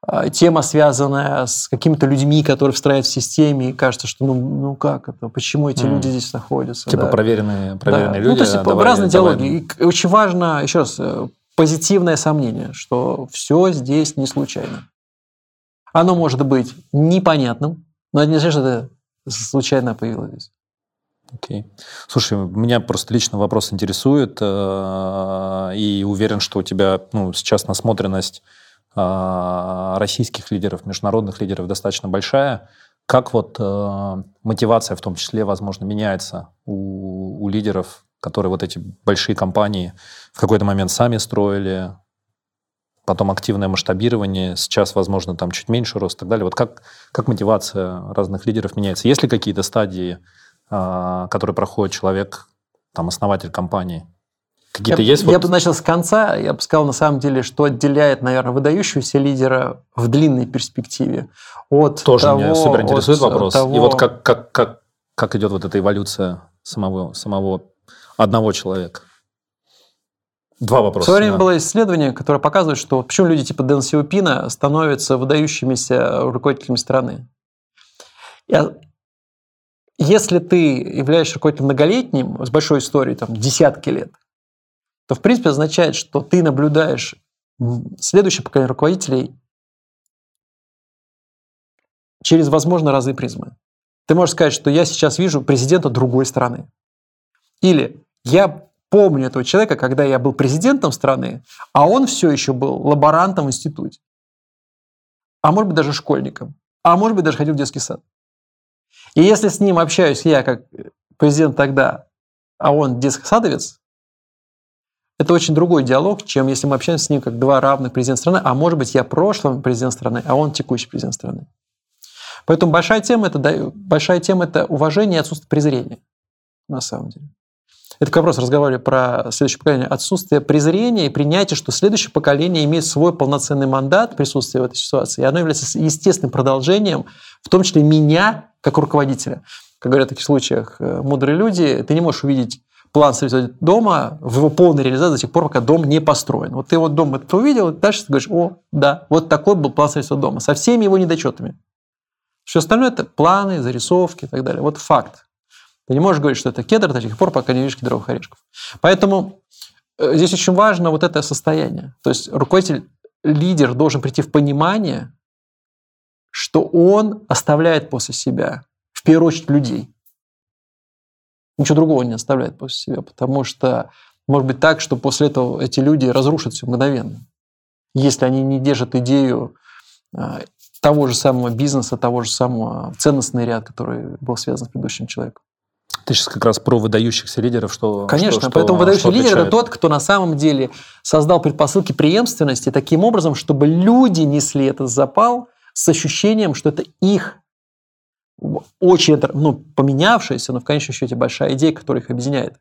А, тема, связанная с какими-то людьми, которые встраивают в системе, и кажется, что ну, ну как это, почему эти mm. люди здесь находятся. Типа да. проверенные, проверенные да. люди. Ну, то есть давай, разные давай. диалоги. И очень важно, еще раз, э, позитивное сомнение, что все здесь не случайно. Оно может быть непонятным, но это не значит, что это случайно появилось здесь. Окей. Слушай, меня просто лично вопрос интересует, э, и уверен, что у тебя ну, сейчас насмотренность э, российских лидеров, международных лидеров достаточно большая. Как вот э, мотивация в том числе, возможно, меняется у, у лидеров, которые вот эти большие компании в какой-то момент сами строили, потом активное масштабирование, сейчас, возможно, там чуть меньше рост и так далее. Вот как, как мотивация разных лидеров меняется? Есть ли какие-то стадии который проходит человек, там, основатель компании? Какие-то я, есть? Я вот... бы начал с конца. Я бы сказал, на самом деле, что отделяет, наверное, выдающегося лидера в длинной перспективе от Тоже того, меня супер интересует вопрос. Того... И вот как, как, как, как идет вот эта эволюция самого, самого одного человека? Два вопроса. В свое время да. было исследование, которое показывает, что почему люди типа Дэн Сиопина становятся выдающимися руководителями страны. Я если ты являешься руководителем многолетним, с большой историей, там, десятки лет, то, в принципе, означает, что ты наблюдаешь следующее поколение руководителей через, возможно, разные призмы. Ты можешь сказать, что я сейчас вижу президента другой страны. Или я помню этого человека, когда я был президентом страны, а он все еще был лаборантом в институте. А может быть, даже школьником. А может быть, даже ходил в детский сад. И если с ним общаюсь я как президент тогда, а он детсадовец, это очень другой диалог, чем если мы общаемся с ним как два равных президента страны, а может быть, я прошлый президент страны, а он текущий президент страны. Поэтому большая тема это, большая тема это уважение и отсутствие презрения, на самом деле. Это вопрос разговаривали про следующее поколение. Отсутствие презрения и принятие, что следующее поколение имеет свой полноценный мандат присутствия в этой ситуации, и оно является естественным продолжением, в том числе меня как руководителя. Как говорят в таких случаях э, мудрые люди, ты не можешь увидеть план строительства дома в его полной реализации до тех пор, пока дом не построен. Вот ты вот дом это увидел, дальше ты говоришь, о, да, вот такой был план строительства дома, со всеми его недочетами. Все остальное – это планы, зарисовки и так далее. Вот факт. Ты не можешь говорить, что это кедр до тех пор, пока не видишь кедровых орешков. Поэтому э, здесь очень важно вот это состояние. То есть руководитель, лидер должен прийти в понимание, что он оставляет после себя, в первую очередь, людей. Ничего другого не оставляет после себя, потому что может быть так, что после этого эти люди разрушат все мгновенно. Если они не держат идею а, того же самого бизнеса, того же самого ценностный ряд, который был связан с предыдущим человеком. Ты сейчас как раз про выдающихся лидеров, что Конечно, что, поэтому что, выдающий что лидер – это тот, кто на самом деле создал предпосылки преемственности таким образом, чтобы люди несли этот запал с ощущением, что это их очень ну, поменявшаяся, но в конечном счете большая идея, которая их объединяет.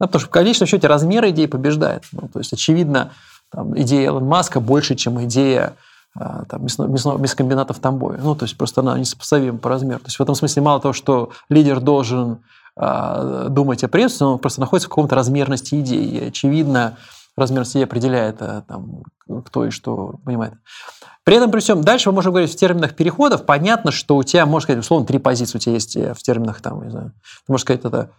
Да, потому что в конечном счете размер идеи побеждает. Ну, то есть, очевидно, там, идея Илона Маска больше, чем идея там, мясно, мясно, мясокомбината в Тамбове. Ну, то есть просто она несопоставима по размеру. То есть в этом смысле мало того, что лидер должен а, думать о преемственности, он просто находится в каком-то размерности идеи. И, очевидно, размерность идеи определяет, а, там, кто и что понимает. При этом, при всем, дальше мы можем говорить в терминах переходов. Понятно, что у тебя, можно сказать, условно, три позиции у тебя есть э, в терминах, там, не знаю, ты можешь сказать, это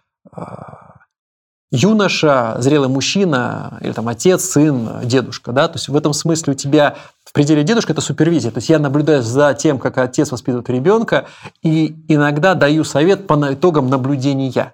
юноша, зрелый мужчина, или там отец, сын, дедушка, да, то есть в этом смысле у тебя в пределе дедушка это супервизия, то есть я наблюдаю за тем, как отец воспитывает ребенка, и иногда даю совет по итогам наблюдения.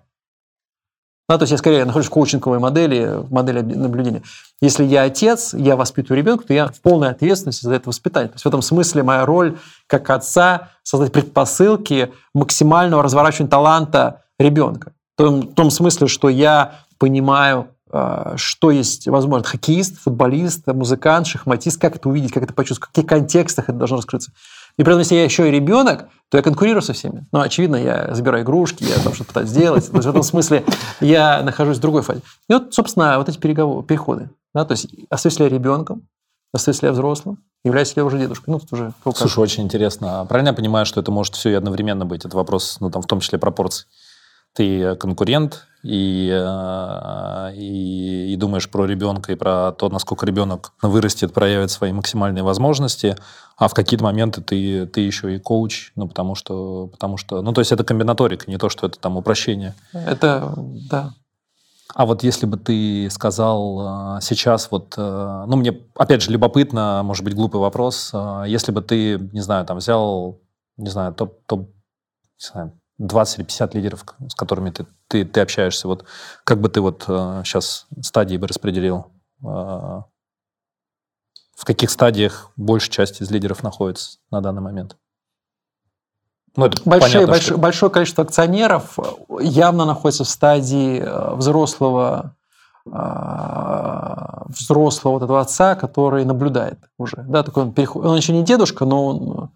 Да, то есть я скорее нахожусь в коучинговой модели, в модели наблюдения. Если я отец, я воспитываю ребенка, то я в полной ответственности за это воспитание. То есть в этом смысле моя роль как отца создать предпосылки максимального разворачивания таланта ребенка. В том, в том смысле, что я понимаю, а, что есть возможно. Хоккеист, футболист, музыкант, шахматист, как это увидеть, как это почувствовать, в каких контекстах это должно раскрыться. И при этом, если я еще и ребенок, то я конкурирую со всеми. Ну, очевидно, я забираю игрушки, я там что-то пытаюсь сделать. То есть в этом смысле я нахожусь в другой фазе. И вот, собственно, вот эти переговоры, переходы. Да, то есть остаюсь ли я ребенком, остаюсь ли я взрослым, являюсь ли я уже дедушкой. Ну, тут уже Слушай, очень интересно. Правильно я понимаю, что это может все и одновременно быть? Это вопрос, ну, там, в том числе пропорций ты конкурент и, э, и, и думаешь про ребенка и про то, насколько ребенок вырастет, проявит свои максимальные возможности, а в какие-то моменты ты, ты еще и коуч, ну, потому что, потому что, ну, то есть это комбинаторика, не то, что это там упрощение. Это, да. А вот если бы ты сказал э, сейчас, вот, э, ну, мне, опять же, любопытно, может быть, глупый вопрос, если бы ты, не знаю, там, взял, не знаю, топ, топ не знаю, 20 или 50 лидеров, с которыми ты, ты, ты общаешься. Вот как бы ты вот э, сейчас стадии бы распределил? Э, в каких стадиях большая часть из лидеров находится на данный момент? Ну, это Большое, понятно, больш, что... большое количество акционеров явно находится в стадии э, взрослого э, взрослого вот этого отца, который наблюдает уже. Да, такой он, переход... он еще не дедушка, но он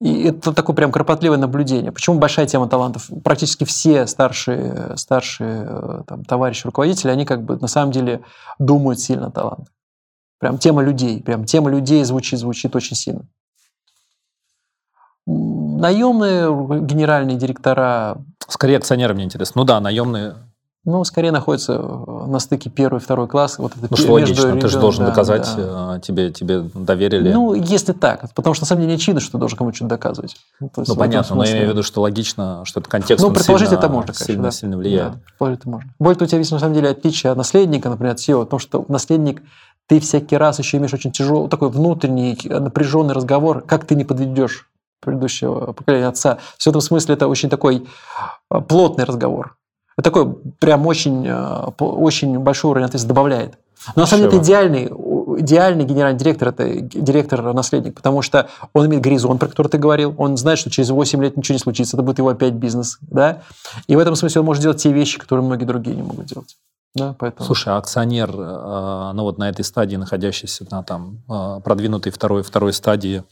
и это такое прям кропотливое наблюдение. Почему большая тема талантов? Практически все старшие, старшие э, там, товарищи руководители, они как бы на самом деле думают сильно о талантах. Прям тема людей, прям тема людей звучит, звучит очень сильно. Наемные генеральные директора... Скорее акционеры мне интересно. Ну да, наемные ну, скорее находится э, на стыке первый и второй класс. Вот это ну, что логично, регион, ты же должен да, доказать, да. Э, тебе, тебе доверили. Ну, если так, потому что на самом деле не очевидно, что ты должен кому-то что-то доказывать. Ну, ну понятно, но я имею в виду, что логично, что это контекст Ну, предположить сильно, это можно, конечно. Сильно, да. сильно влияет. Да, предположить это можно. Более того, у тебя есть на самом деле отличие от наследника, например, от SEO, потому что наследник ты всякий раз еще имеешь очень тяжелый, такой внутренний, напряженный разговор, как ты не подведешь предыдущего поколения отца. В этом смысле это очень такой э, плотный разговор. Такой прям очень, э, очень большой уровень ответственности добавляет. Но на самом деле это идеальный, идеальный генеральный директор, это директор-наследник, потому что он имеет горизонт, про который ты говорил, он знает, что через 8 лет ничего не случится, это будет его опять бизнес, да, и в этом смысле он может делать те вещи, которые многие другие не могут делать. Да, поэтому... Слушай, а акционер, э, ну вот на этой стадии, находящийся на там э, продвинутой второй, второй стадии,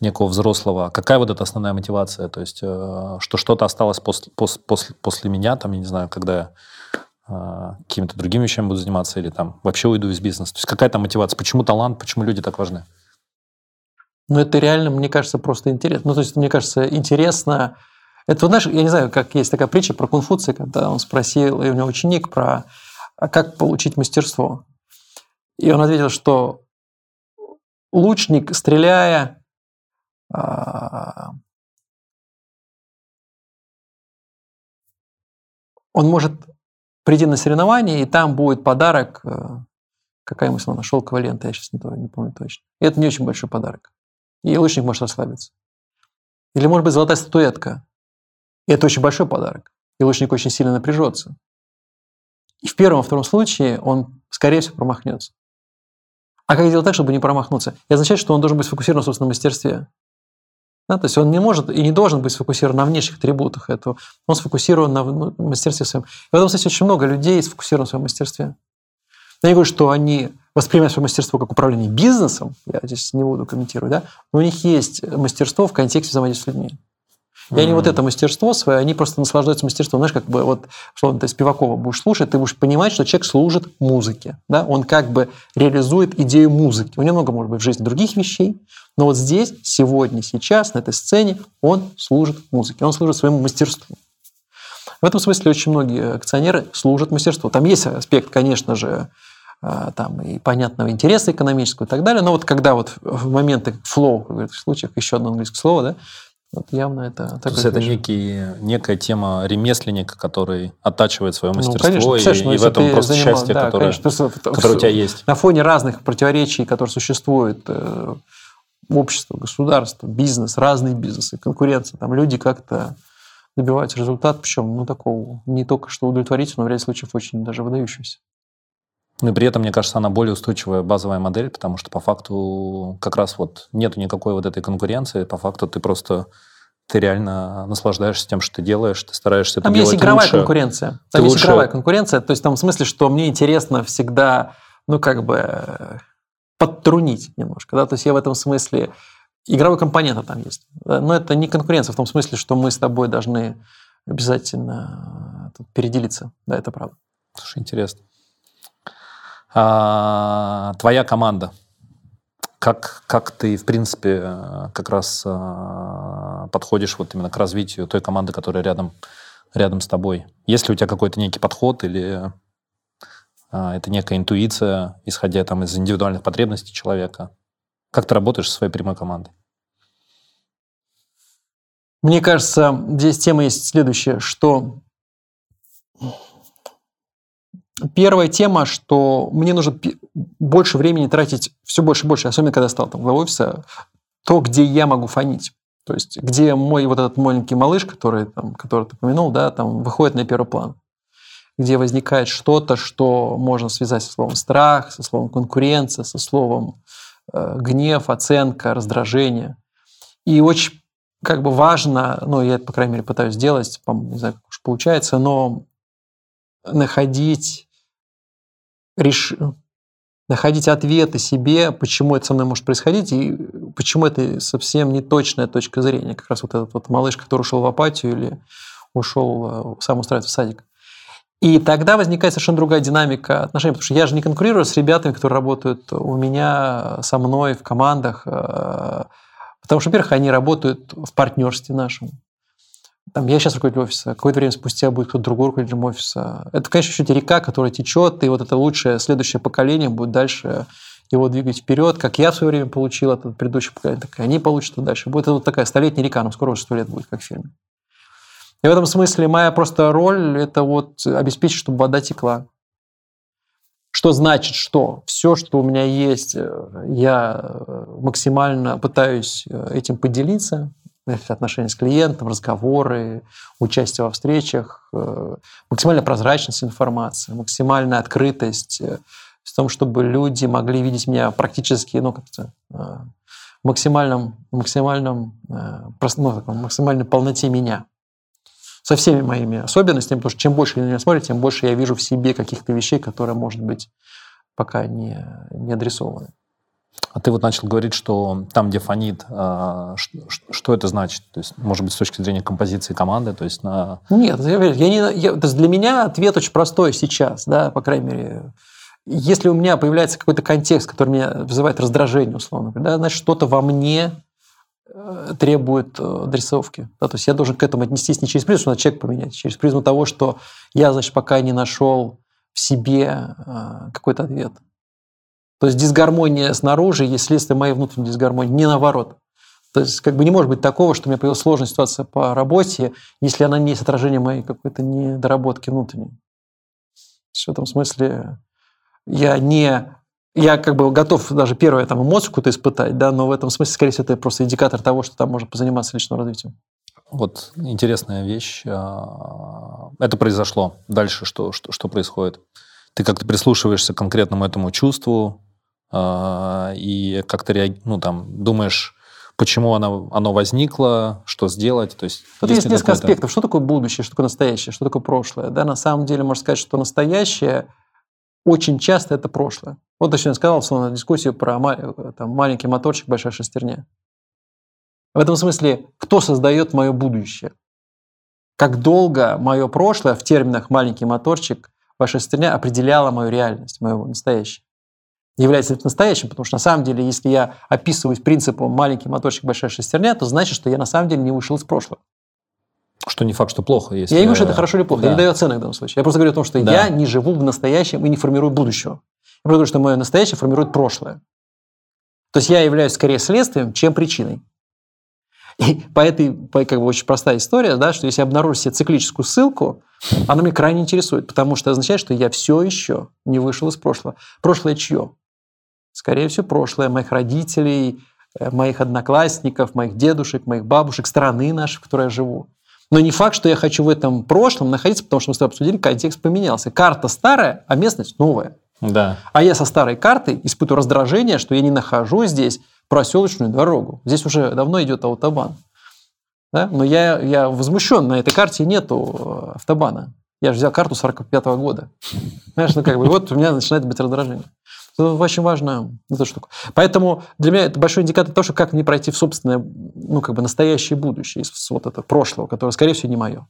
некого взрослого, какая вот эта основная мотивация? То есть, э, что что-то осталось после, после, после, после меня, там, я не знаю, когда я э, какими-то другими вещами буду заниматься или там вообще уйду из бизнеса. То есть, какая там мотивация? Почему талант? Почему люди так важны? Ну, это реально, мне кажется, просто интересно. Ну, то есть, мне кажется, интересно... Это, знаешь, я не знаю, как есть такая притча про Конфуция, когда он спросил, и у него ученик, про а как получить мастерство. И он ответил, что лучник, стреляя, он может прийти на соревнование, и там будет подарок, э, какая ему слова, шелковая лента, я сейчас не, не помню точно. И это не очень большой подарок. И лучник может расслабиться. Или может быть золотая статуэтка. И это очень большой подарок. И лучник очень сильно напряжется. И в первом и втором случае он, скорее всего, промахнется. А как сделать так, чтобы не промахнуться? Это означает, что он должен быть сфокусирован в собственном мастерстве. Да, то есть он не может и не должен быть сфокусирован на внешних атрибутах этого. Он сфокусирован на ну, мастерстве своем. И в этом, кстати, очень много людей сфокусированы в своем мастерстве. Я говорю, что они воспринимают свое мастерство как управление бизнесом, я здесь не буду комментировать, да, но у них есть мастерство в контексте взаимодействия с людьми. И они вот это мастерство свое, они просто наслаждаются мастерством. Знаешь, как бы вот, что ты Спивакова будешь слушать, ты будешь понимать, что человек служит музыке. Да? Он как бы реализует идею музыки. У него много, может быть, в жизни других вещей, но вот здесь, сегодня, сейчас, на этой сцене, он служит музыке, он служит своему мастерству. В этом смысле очень многие акционеры служат мастерству. Там есть аспект, конечно же, а, там и понятного интереса экономического и так далее, но вот когда вот в моменты flow, в этих случаях, еще одно английское слово, да, вот явно это... То есть это некий, некая тема ремесленника, который оттачивает свое ну, мастерство, ну, конечно, и, и в этом просто занимал, счастье, да, которое, конечно, которое у тебя есть. На фоне разных противоречий, которые существуют, э, общество, государство, бизнес, разные бизнесы, конкуренция, там люди как-то добиваются результата, причем ну, такого не только что удовлетворительного, в ряде случаев очень даже выдающегося. Ну и при этом, мне кажется, она более устойчивая базовая модель, потому что по факту как раз вот нету никакой вот этой конкуренции, по факту ты просто ты реально наслаждаешься тем, что ты делаешь, ты стараешься там это делать есть игровая лучше. конкуренция. Там ты есть лучше... игровая конкуренция, то есть там в смысле, что мне интересно всегда, ну как бы подтрунить немножко, да, то есть я в этом смысле игровой компонент там есть, но это не конкуренция в том смысле, что мы с тобой должны обязательно переделиться, да, это правда. Слушай, интересно. А, твоя команда. Как, как ты, в принципе, э, как раз а, подходишь вот именно к развитию той команды, которая рядом, рядом с тобой? Есть ли у тебя какой-то некий подход или а, это некая интуиция, исходя там из индивидуальных потребностей человека? Как ты работаешь со своей прямой командой? Мне кажется, здесь тема есть следующая, что Первая тема, что мне нужно больше времени тратить, все больше и больше, особенно когда стал там главой офиса, то, где я могу фонить. То есть, где мой вот этот маленький малыш, который, там, который ты упомянул, да, там выходит на первый план. Где возникает что-то, что можно связать со словом страх, со словом конкуренция, со словом э, гнев, оценка, раздражение. И очень как бы важно, ну, я это, по крайней мере, пытаюсь сделать, не знаю, как уж получается, но находить, реш... находить ответы себе, почему это со мной может происходить, и почему это совсем не точная точка зрения. Как раз вот этот вот малыш, который ушел в апатию или ушел э, сам устраиваться в садик. И тогда возникает совершенно другая динамика отношений, потому что я же не конкурирую с ребятами, которые работают у меня, со мной в командах, э, потому что, во-первых, они работают в партнерстве нашем. Там, я сейчас руководитель офиса, какое-то время спустя будет кто-то другой руководитель офиса. Это, конечно, еще река, которая течет, и вот это лучшее следующее поколение будет дальше его двигать вперед, как я в свое время получил это предыдущее поколение, так и они получат дальше. Будет это вот такая столетняя река, нам скоро уже сто лет будет, как в фильме. И в этом смысле моя просто роль – это вот обеспечить, чтобы вода текла. Что значит что? Все, что у меня есть, э, я максимально пытаюсь э, этим поделиться, отношения с клиентом, разговоры, участие во встречах, э, максимальная прозрачность информации, максимальная открытость э, в том, чтобы люди могли видеть меня практически, ну, как-то э, максимальном, максимальном, ну, максимальной полноте меня. Со всеми моими особенностями, потому что чем больше на меня смотрят, тем больше я вижу в себе каких-то вещей, которые, может быть, пока не, не адресованы. А ты вот начал говорить, что там, где фонит, а, что, это значит? То есть, может быть, с точки зрения композиции команды, то есть на... Нет, я, я не, я, то есть для меня ответ очень простой сейчас, да, по крайней мере. Если у меня появляется какой-то контекст, который меня вызывает раздражение, условно, да, значит, что-то во мне э, требует э, дрессовки. Да, то есть я должен к этому отнестись не через призму, что надо человек поменять, а через призму того, что я, значит, пока не нашел в себе э, какой-то ответ. То есть дисгармония снаружи есть следствие моей внутренней дисгармонии, не наоборот. То есть как бы не может быть такого, что у меня появилась сложная ситуация по работе, если она не есть отражение моей какой-то недоработки внутренней. В этом смысле я не... Я как бы готов даже первую там, эмоцию какую-то испытать, да, но в этом смысле, скорее всего, это просто индикатор того, что там можно позаниматься личным развитием. Вот интересная вещь. А, это произошло. Дальше что, что, что происходит? Ты как-то прислушиваешься к конкретному этому чувству, и как-то реаг... ну, там, думаешь, почему оно, оно возникло, что сделать. То есть, Тут есть, есть несколько аспектов. Что такое будущее, что такое настоящее, что такое прошлое. Да, на самом деле можно сказать, что настоящее очень часто это прошлое. Вот я сегодня сказал, словно дискуссию про там, маленький моторчик, большая шестерня. В этом смысле, кто создает мое будущее? Как долго мое прошлое в терминах «маленький моторчик» вашей стране определяло мою реальность, мое настоящее? Является это настоящим, потому что на самом деле, если я описываюсь принципом «маленький моторчик, большая шестерня», то значит, что я на самом деле не вышел из прошлого. Что не факт, что плохо. Если... Я не говорю, что это хорошо или плохо. Да. Я не даю оценок в данном случае. Я просто говорю о том, что да. я не живу в настоящем и не формирую будущего. Я просто говорю, что мое настоящее формирует прошлое. То есть я являюсь скорее следствием, чем причиной. И по этой, по, как бы очень простая история, да, что если я обнаружу себе циклическую ссылку, она меня крайне интересует, потому что означает, что я все еще не вышел из прошлого. Прошлое чье? Скорее всего, прошлое моих родителей, э, моих одноклассников, моих дедушек, моих бабушек, страны нашей, в которой я живу. Но не факт, что я хочу в этом прошлом находиться, потому что мы с тобой обсудили, контекст поменялся. Карта старая, а местность новая. Да. А я со старой картой испытываю раздражение, что я не нахожу здесь проселочную дорогу. Здесь уже давно идет автобан. Да? Но я, я возмущен, на этой карте нету э, автобана. Я же взял карту 45 -го года. Понимаешь, ну как бы вот у меня начинает быть раздражение. Это очень важно эта штука. Поэтому для меня это большой индикатор того, что как мне пройти в собственное, ну, как бы настоящее будущее из вот этого прошлого, которое, скорее всего, не мое.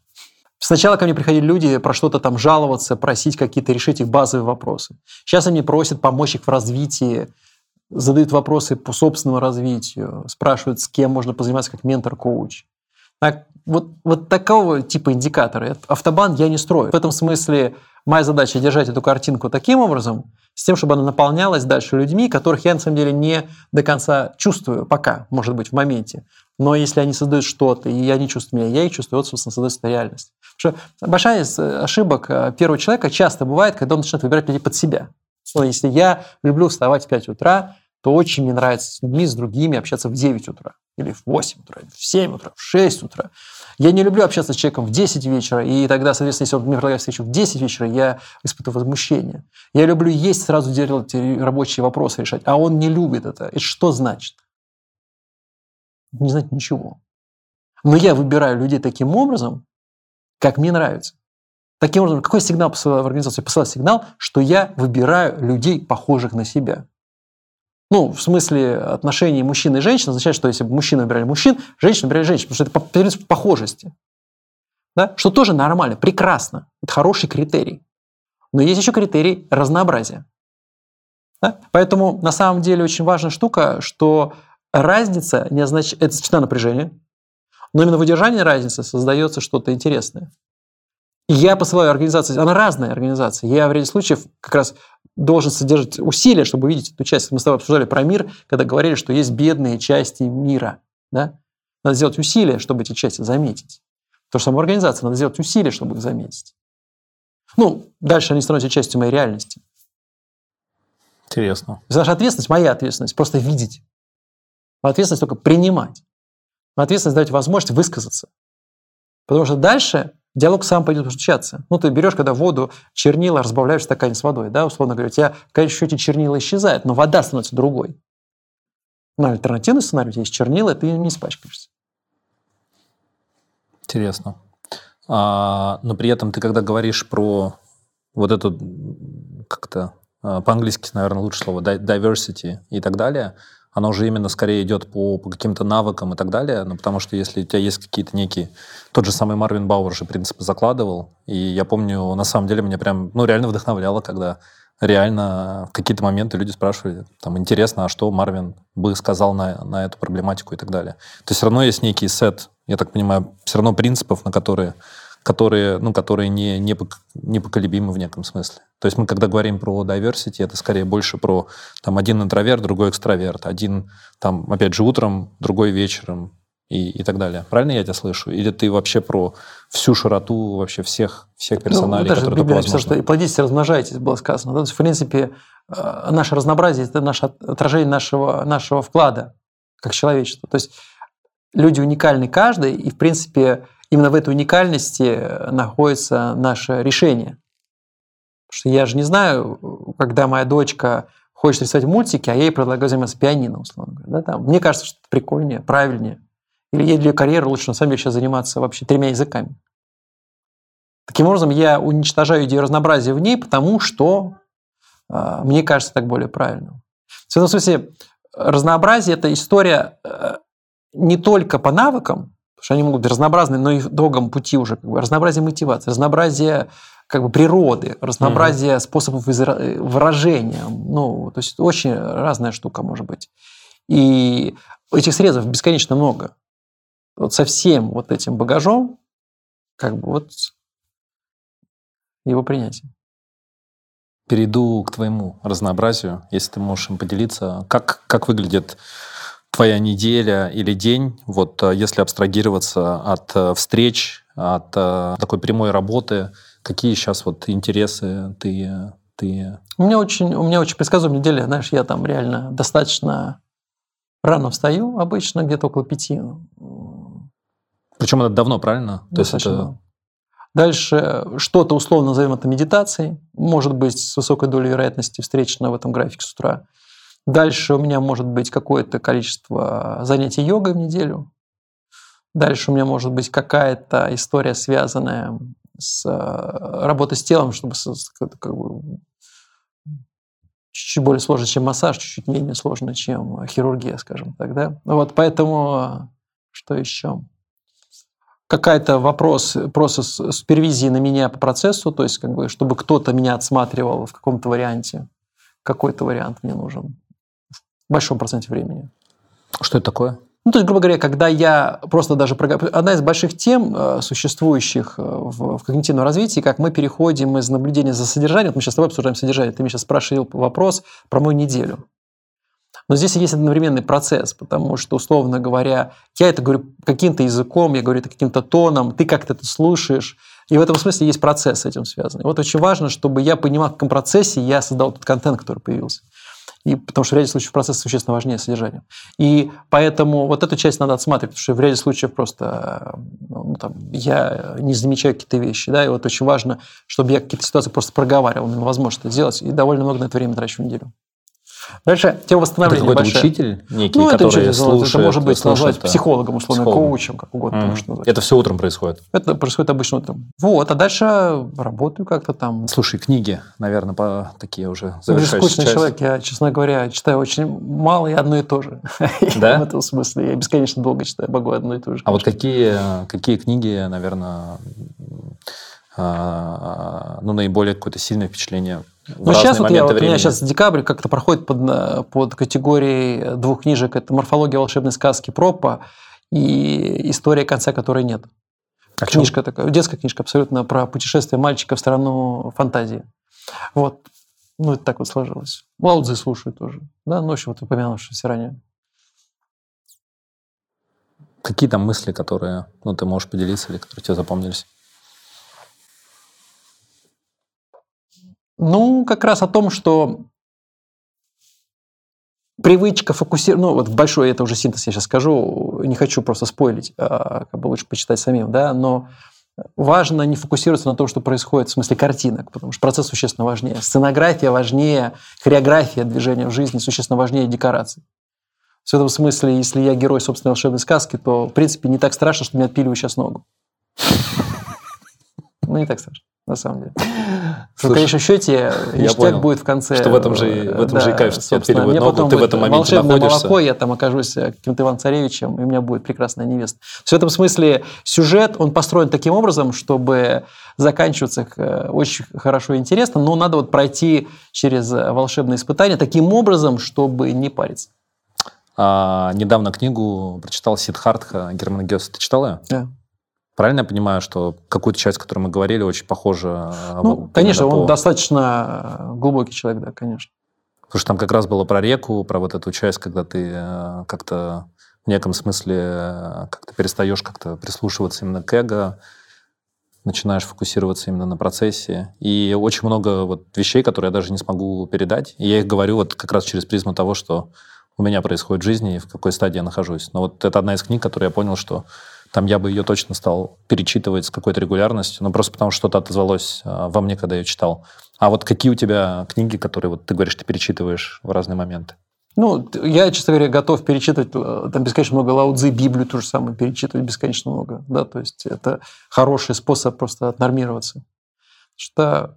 Сначала ко мне приходили люди про что-то там жаловаться, просить какие-то решить их базовые вопросы. Сейчас они просят помочь их в развитии, задают вопросы по собственному развитию, спрашивают, с кем можно позаниматься как ментор-коуч. Так, вот, вот такого типа индикаторы. Автобан я не строю. В этом смысле моя задача держать эту картинку таким образом, с тем, чтобы она наполнялась дальше людьми, которых я на самом деле не до конца чувствую пока, может быть, в моменте. Но если они создают что-то, и я не чувствую меня, я их чувствую, вот, собственно, создается реальность. Потому что большая из ошибок э, первого человека часто бывает, когда он начинает выбирать людей под себя. Если я люблю вставать в 5 утра, то очень мне нравится с людьми, с другими общаться в 9 утра, или в 8 утра, или в 7 утра, в 6 утра. Я не люблю общаться с человеком в 10 вечера, и тогда, соответственно, если он мне предлагает встречу в 10 вечера, я испытываю возмущение. Я люблю есть, сразу делать рабочие вопросы решать, а он не любит это. Это что значит? Не знать ничего. Но я выбираю людей таким образом, как мне нравится. Таким образом, какой сигнал посылаю в организацию? Я посылаю сигнал, что я выбираю людей, похожих на себя. Ну, в смысле отношений мужчины и женщины означает, что если бы мужчины выбирали мужчин, женщины выбирали женщин, потому что это по принципу похожести. Да? Что тоже нормально, прекрасно. Это хороший критерий. Но есть еще критерий разнообразия. Да? Поэтому на самом деле очень важная штука, что разница не означает, это всегда напряжение, но именно в удержании разницы создается что-то интересное. Я посылаю организации, она разная организация. Я в ряде случаев как раз должен содержать усилия, чтобы увидеть эту часть. Мы с тобой обсуждали про мир, когда говорили, что есть бедные части мира. Да? Надо сделать усилия, чтобы эти части заметить. То же самое организация, надо сделать усилия, чтобы их заметить. Ну, дальше они становятся частью моей реальности. Интересно. Наша ответственность, моя ответственность, просто видеть. Моя ответственность только принимать. Моя ответственность дать возможность высказаться. Потому что дальше диалог сам пойдет постучаться. Ну, ты берешь, когда воду, чернила разбавляешь в стакане с водой, да, условно говоря, у тебя в конечном счете чернила исчезает, но вода становится другой. Но альтернативный сценарий, у тебя есть чернила, ты не испачкаешься. Интересно. А, но при этом ты, когда говоришь про вот эту, как-то, а, по-английски, наверное, лучше слово, diversity и так далее, оно уже именно скорее идет по, по каким-то навыкам и так далее, ну, потому что если у тебя есть какие-то некие... Тот же самый Марвин Бауэр же принципы закладывал, и я помню, на самом деле, меня прям, ну, реально вдохновляло, когда реально в какие-то моменты люди спрашивали, там, интересно, а что Марвин бы сказал на, на эту проблематику и так далее. То есть все равно есть некий сет, я так понимаю, все равно принципов, на которые которые, ну, которые не, не, непоколебимы в неком смысле. То есть мы, когда говорим про diversity, это скорее больше про там, один интроверт, другой экстраверт, один, там, опять же, утром, другой вечером и, и так далее. Правильно я тебя слышу? Или ты вообще про всю широту вообще всех, всех ну, персоналей, ну, которые только возможно? что и плодитесь, размножайтесь, было сказано. То есть, в принципе, э, наше разнообразие – это наше отражение нашего, нашего вклада как человечество. То есть люди уникальны каждый, и, в принципе, именно в этой уникальности э, находится наше решение. Потому что я же не знаю, когда моя дочка хочет рисовать мультики, а я ей предлагаю заниматься пианино, условно говоря. Да, там. Мне кажется, что это прикольнее, правильнее. Или ей для карьеры лучше, на самом деле, сейчас заниматься вообще тремя языками. Таким образом, я уничтожаю идею разнообразия в ней, потому что э, мне кажется так более правильно. В этом смысле, разнообразие – это история э, не только по навыкам, что они могут быть разнообразны, но и в долгом пути уже. Как бы, разнообразие мотивации, разнообразие как бы природы, разнообразие mm-hmm. способов выражения. Ну, то есть очень разная штука может быть. И этих срезов бесконечно много. Вот со всем вот этим багажом, как бы вот его принятие. Перейду к твоему разнообразию, если ты можешь им поделиться. Как, как выглядит твоя неделя или день, вот э, если абстрагироваться от э, встреч, от э, такой прямой работы, какие сейчас вот интересы ты... ты... У меня очень, у меня очень предсказуемая неделя, знаешь, я там реально достаточно рано встаю, обычно где-то около пяти. Причем это давно, правильно? То есть это... Дальше что-то условно назовем это медитацией, может быть с высокой долей вероятности встречено в этом графике с утра. Дальше у меня может быть какое-то количество занятий йогой в неделю. Дальше у меня может быть какая-то история, связанная с э, работой с телом, чтобы как бы, чуть-чуть более сложно, чем массаж, чуть-чуть менее сложно, чем хирургия, скажем так. Да? Вот поэтому что еще? какая-то вопрос, процесс супервизии на меня по процессу, то есть как бы, чтобы кто-то меня отсматривал в каком-то варианте. Какой-то вариант мне нужен большом проценте времени. Что это такое? Ну, то есть, грубо говоря, когда я просто даже... Одна из больших тем, э, существующих э, в, в когнитивном развитии, как мы переходим из наблюдения за содержанием, вот мы сейчас с тобой обсуждаем содержание, ты меня сейчас спрашивал вопрос про мою неделю. Но здесь есть одновременный процесс, потому что, условно говоря, я это говорю каким-то языком, я говорю это каким-то тоном, ты как-то это слушаешь, и в этом смысле есть процесс с этим связанный. Вот очень важно, чтобы я понимал, в каком процессе я создал тот контент, который появился. И, потому что в ряде случаев процесс существенно важнее содержания. И поэтому вот эту часть надо отсматривать, потому что в ряде случаев просто ну, там, я не замечаю какие-то вещи. Да, и вот очень важно, чтобы я какие-то ситуации просто проговаривал, возможно это сделать, и довольно много на это время трачу в неделю. Дальше тема восстановления это какой-то учитель некий, ну, который это слушает, Это может быть назвать психологом, условно, психологом. коучем, как угодно. Mm. Можно назвать. Это все утром происходит? Это происходит обычно утром. Вот, а дальше работаю как-то там. Слушай, книги, наверное, по такие уже завершающие скучный часть. человек. Я, честно говоря, читаю очень мало и одно и то же. Да? В этом смысле. Я бесконечно долго читаю, могу одно и то же. А вот какие, какие книги, наверное, а, ну, наиболее какое-то сильное впечатление ну, сейчас вот, я, вот у меня сейчас декабрь как-то проходит под, под категорией двух книжек. Это «Морфология волшебной сказки» Пропа и «История конца, которой нет». А книжка чем? такая, детская книжка абсолютно про путешествие мальчика в страну фантазии. Вот. Ну, это так вот сложилось. Лаудзы слушаю тоже. Да, ну, в общем, вот упомянувшийся ранее. Какие там мысли, которые ну, ты можешь поделиться или которые тебе запомнились? Ну, как раз о том, что привычка фокусироваться, ну вот большой, это уже синтез я сейчас скажу, не хочу просто спойлить, а, как бы лучше почитать самим, да, но важно не фокусироваться на том, что происходит в смысле картинок, потому что процесс существенно важнее. Сценография важнее, хореография движения в жизни существенно важнее декораций. В этом смысле, если я герой собственной волшебной сказки, то, в принципе, не так страшно, что мне отпиливаю сейчас ногу. Ну, не так страшно на самом деле. Слушай, в конечном счете ништяк будет в конце. Что в этом же, в этом да, же и кайф, что тебе отпиливают ногу, ты в этом моменте находишься. молоко, я там окажусь э, каким-то Иван-Царевичем, и у меня будет прекрасная невеста. В этом смысле сюжет, он построен таким образом, чтобы заканчиваться э, очень хорошо и интересно, но надо вот пройти через э, волшебные испытания таким образом, чтобы не париться. А, недавно книгу прочитал Сидхартха Германа Гесса. Ты читал ее? Да. Правильно я понимаю, что какую-то часть, о которой мы говорили, очень похожа? Ну, конечно, по... он достаточно э, глубокий человек, да, конечно. Потому что там как раз было про реку, про вот эту часть, когда ты э, как-то в неком смысле э, как-то перестаешь как-то прислушиваться именно к эго, начинаешь фокусироваться именно на процессе. И очень много вот вещей, которые я даже не смогу передать. И я их говорю вот как раз через призму того, что у меня происходит в жизни и в какой стадии я нахожусь. Но вот это одна из книг, которую я понял, что там я бы ее точно стал перечитывать с какой-то регулярностью, но просто потому что что-то отозвалось а, во мне, когда я читал. А вот какие у тебя книги, которые вот ты говоришь, ты перечитываешь в разные моменты? Ну, я, честно говоря, готов перечитывать, э, там бесконечно много Лаудзы, Библию то же самое перечитывать бесконечно много, да, то есть это хороший способ просто отнормироваться. Что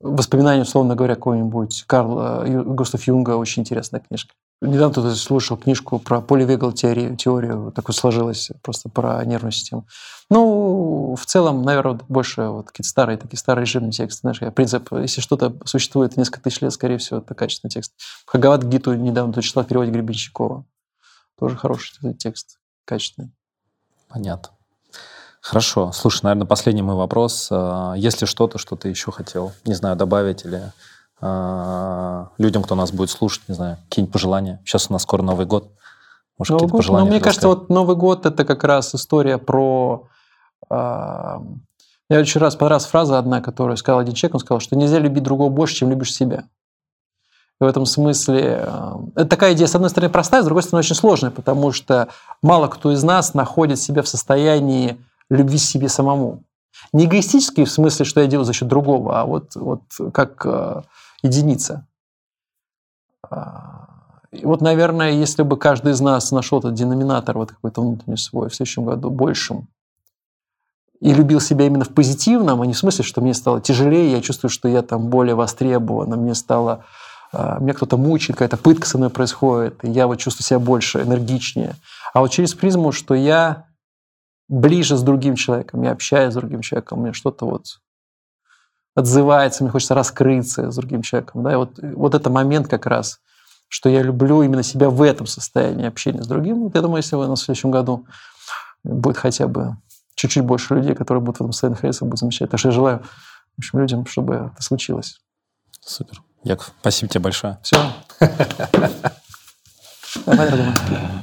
воспоминания, условно говоря, какой-нибудь Карл Густав Юнга, очень интересная книжка. Недавно тут слушал книжку про поливегал теорию, теорию, такую сложилось, просто про нервную систему. Ну, в целом, наверное, больше вот какие-то старые, такие старые режимные тексты. Знаешь, принцип, если что-то существует несколько тысяч лет, скорее всего, это качественный текст. Хагават Гиту недавно тут читала в переводе Гребенщикова. Тоже хороший текст, качественный. Понятно. Хорошо. Слушай, наверное, последний мой вопрос. А, есть ли что-то, что ты еще хотел, не знаю, добавить или людям, кто нас будет слушать, не знаю, какие-нибудь пожелания? Сейчас у нас скоро Новый год. Может, Новый год? пожелания? Ну, мне кажется, вот Новый год – это как раз история про... Э, мне очень раз понравилась фраза одна, которую сказал один человек. Он сказал, что нельзя любить другого больше, чем любишь себя. И в этом смысле э, это такая идея, с одной стороны, простая, с другой стороны, очень сложная, потому что мало кто из нас находит себя в состоянии любви себе самому. Не эгоистически в смысле, что я делаю за счет другого, а вот, вот как э, единица. А, и вот, наверное, если бы каждый из нас нашел этот деноминатор, вот какой-то внутренний свой в следующем году большим, и любил себя именно в позитивном, а не в смысле, что мне стало тяжелее, я чувствую, что я там более востребован, мне стало а, меня кто-то мучает, какая-то пытка со мной происходит, и я вот чувствую себя больше, энергичнее. А вот через призму, что я ближе с другим человеком, я общаюсь с другим человеком, мне что-то вот отзывается, мне хочется раскрыться с другим человеком. Да? И вот, вот это момент как раз, что я люблю именно себя в этом состоянии общения с другим. Вот я думаю, если в следующем году будет хотя бы чуть-чуть больше людей, которые будут в этом состоянии находиться, будет замечательно. Так что я желаю в общем, людям, чтобы это случилось. Супер. Яков, спасибо тебе большое. Все. Давай, я думаю.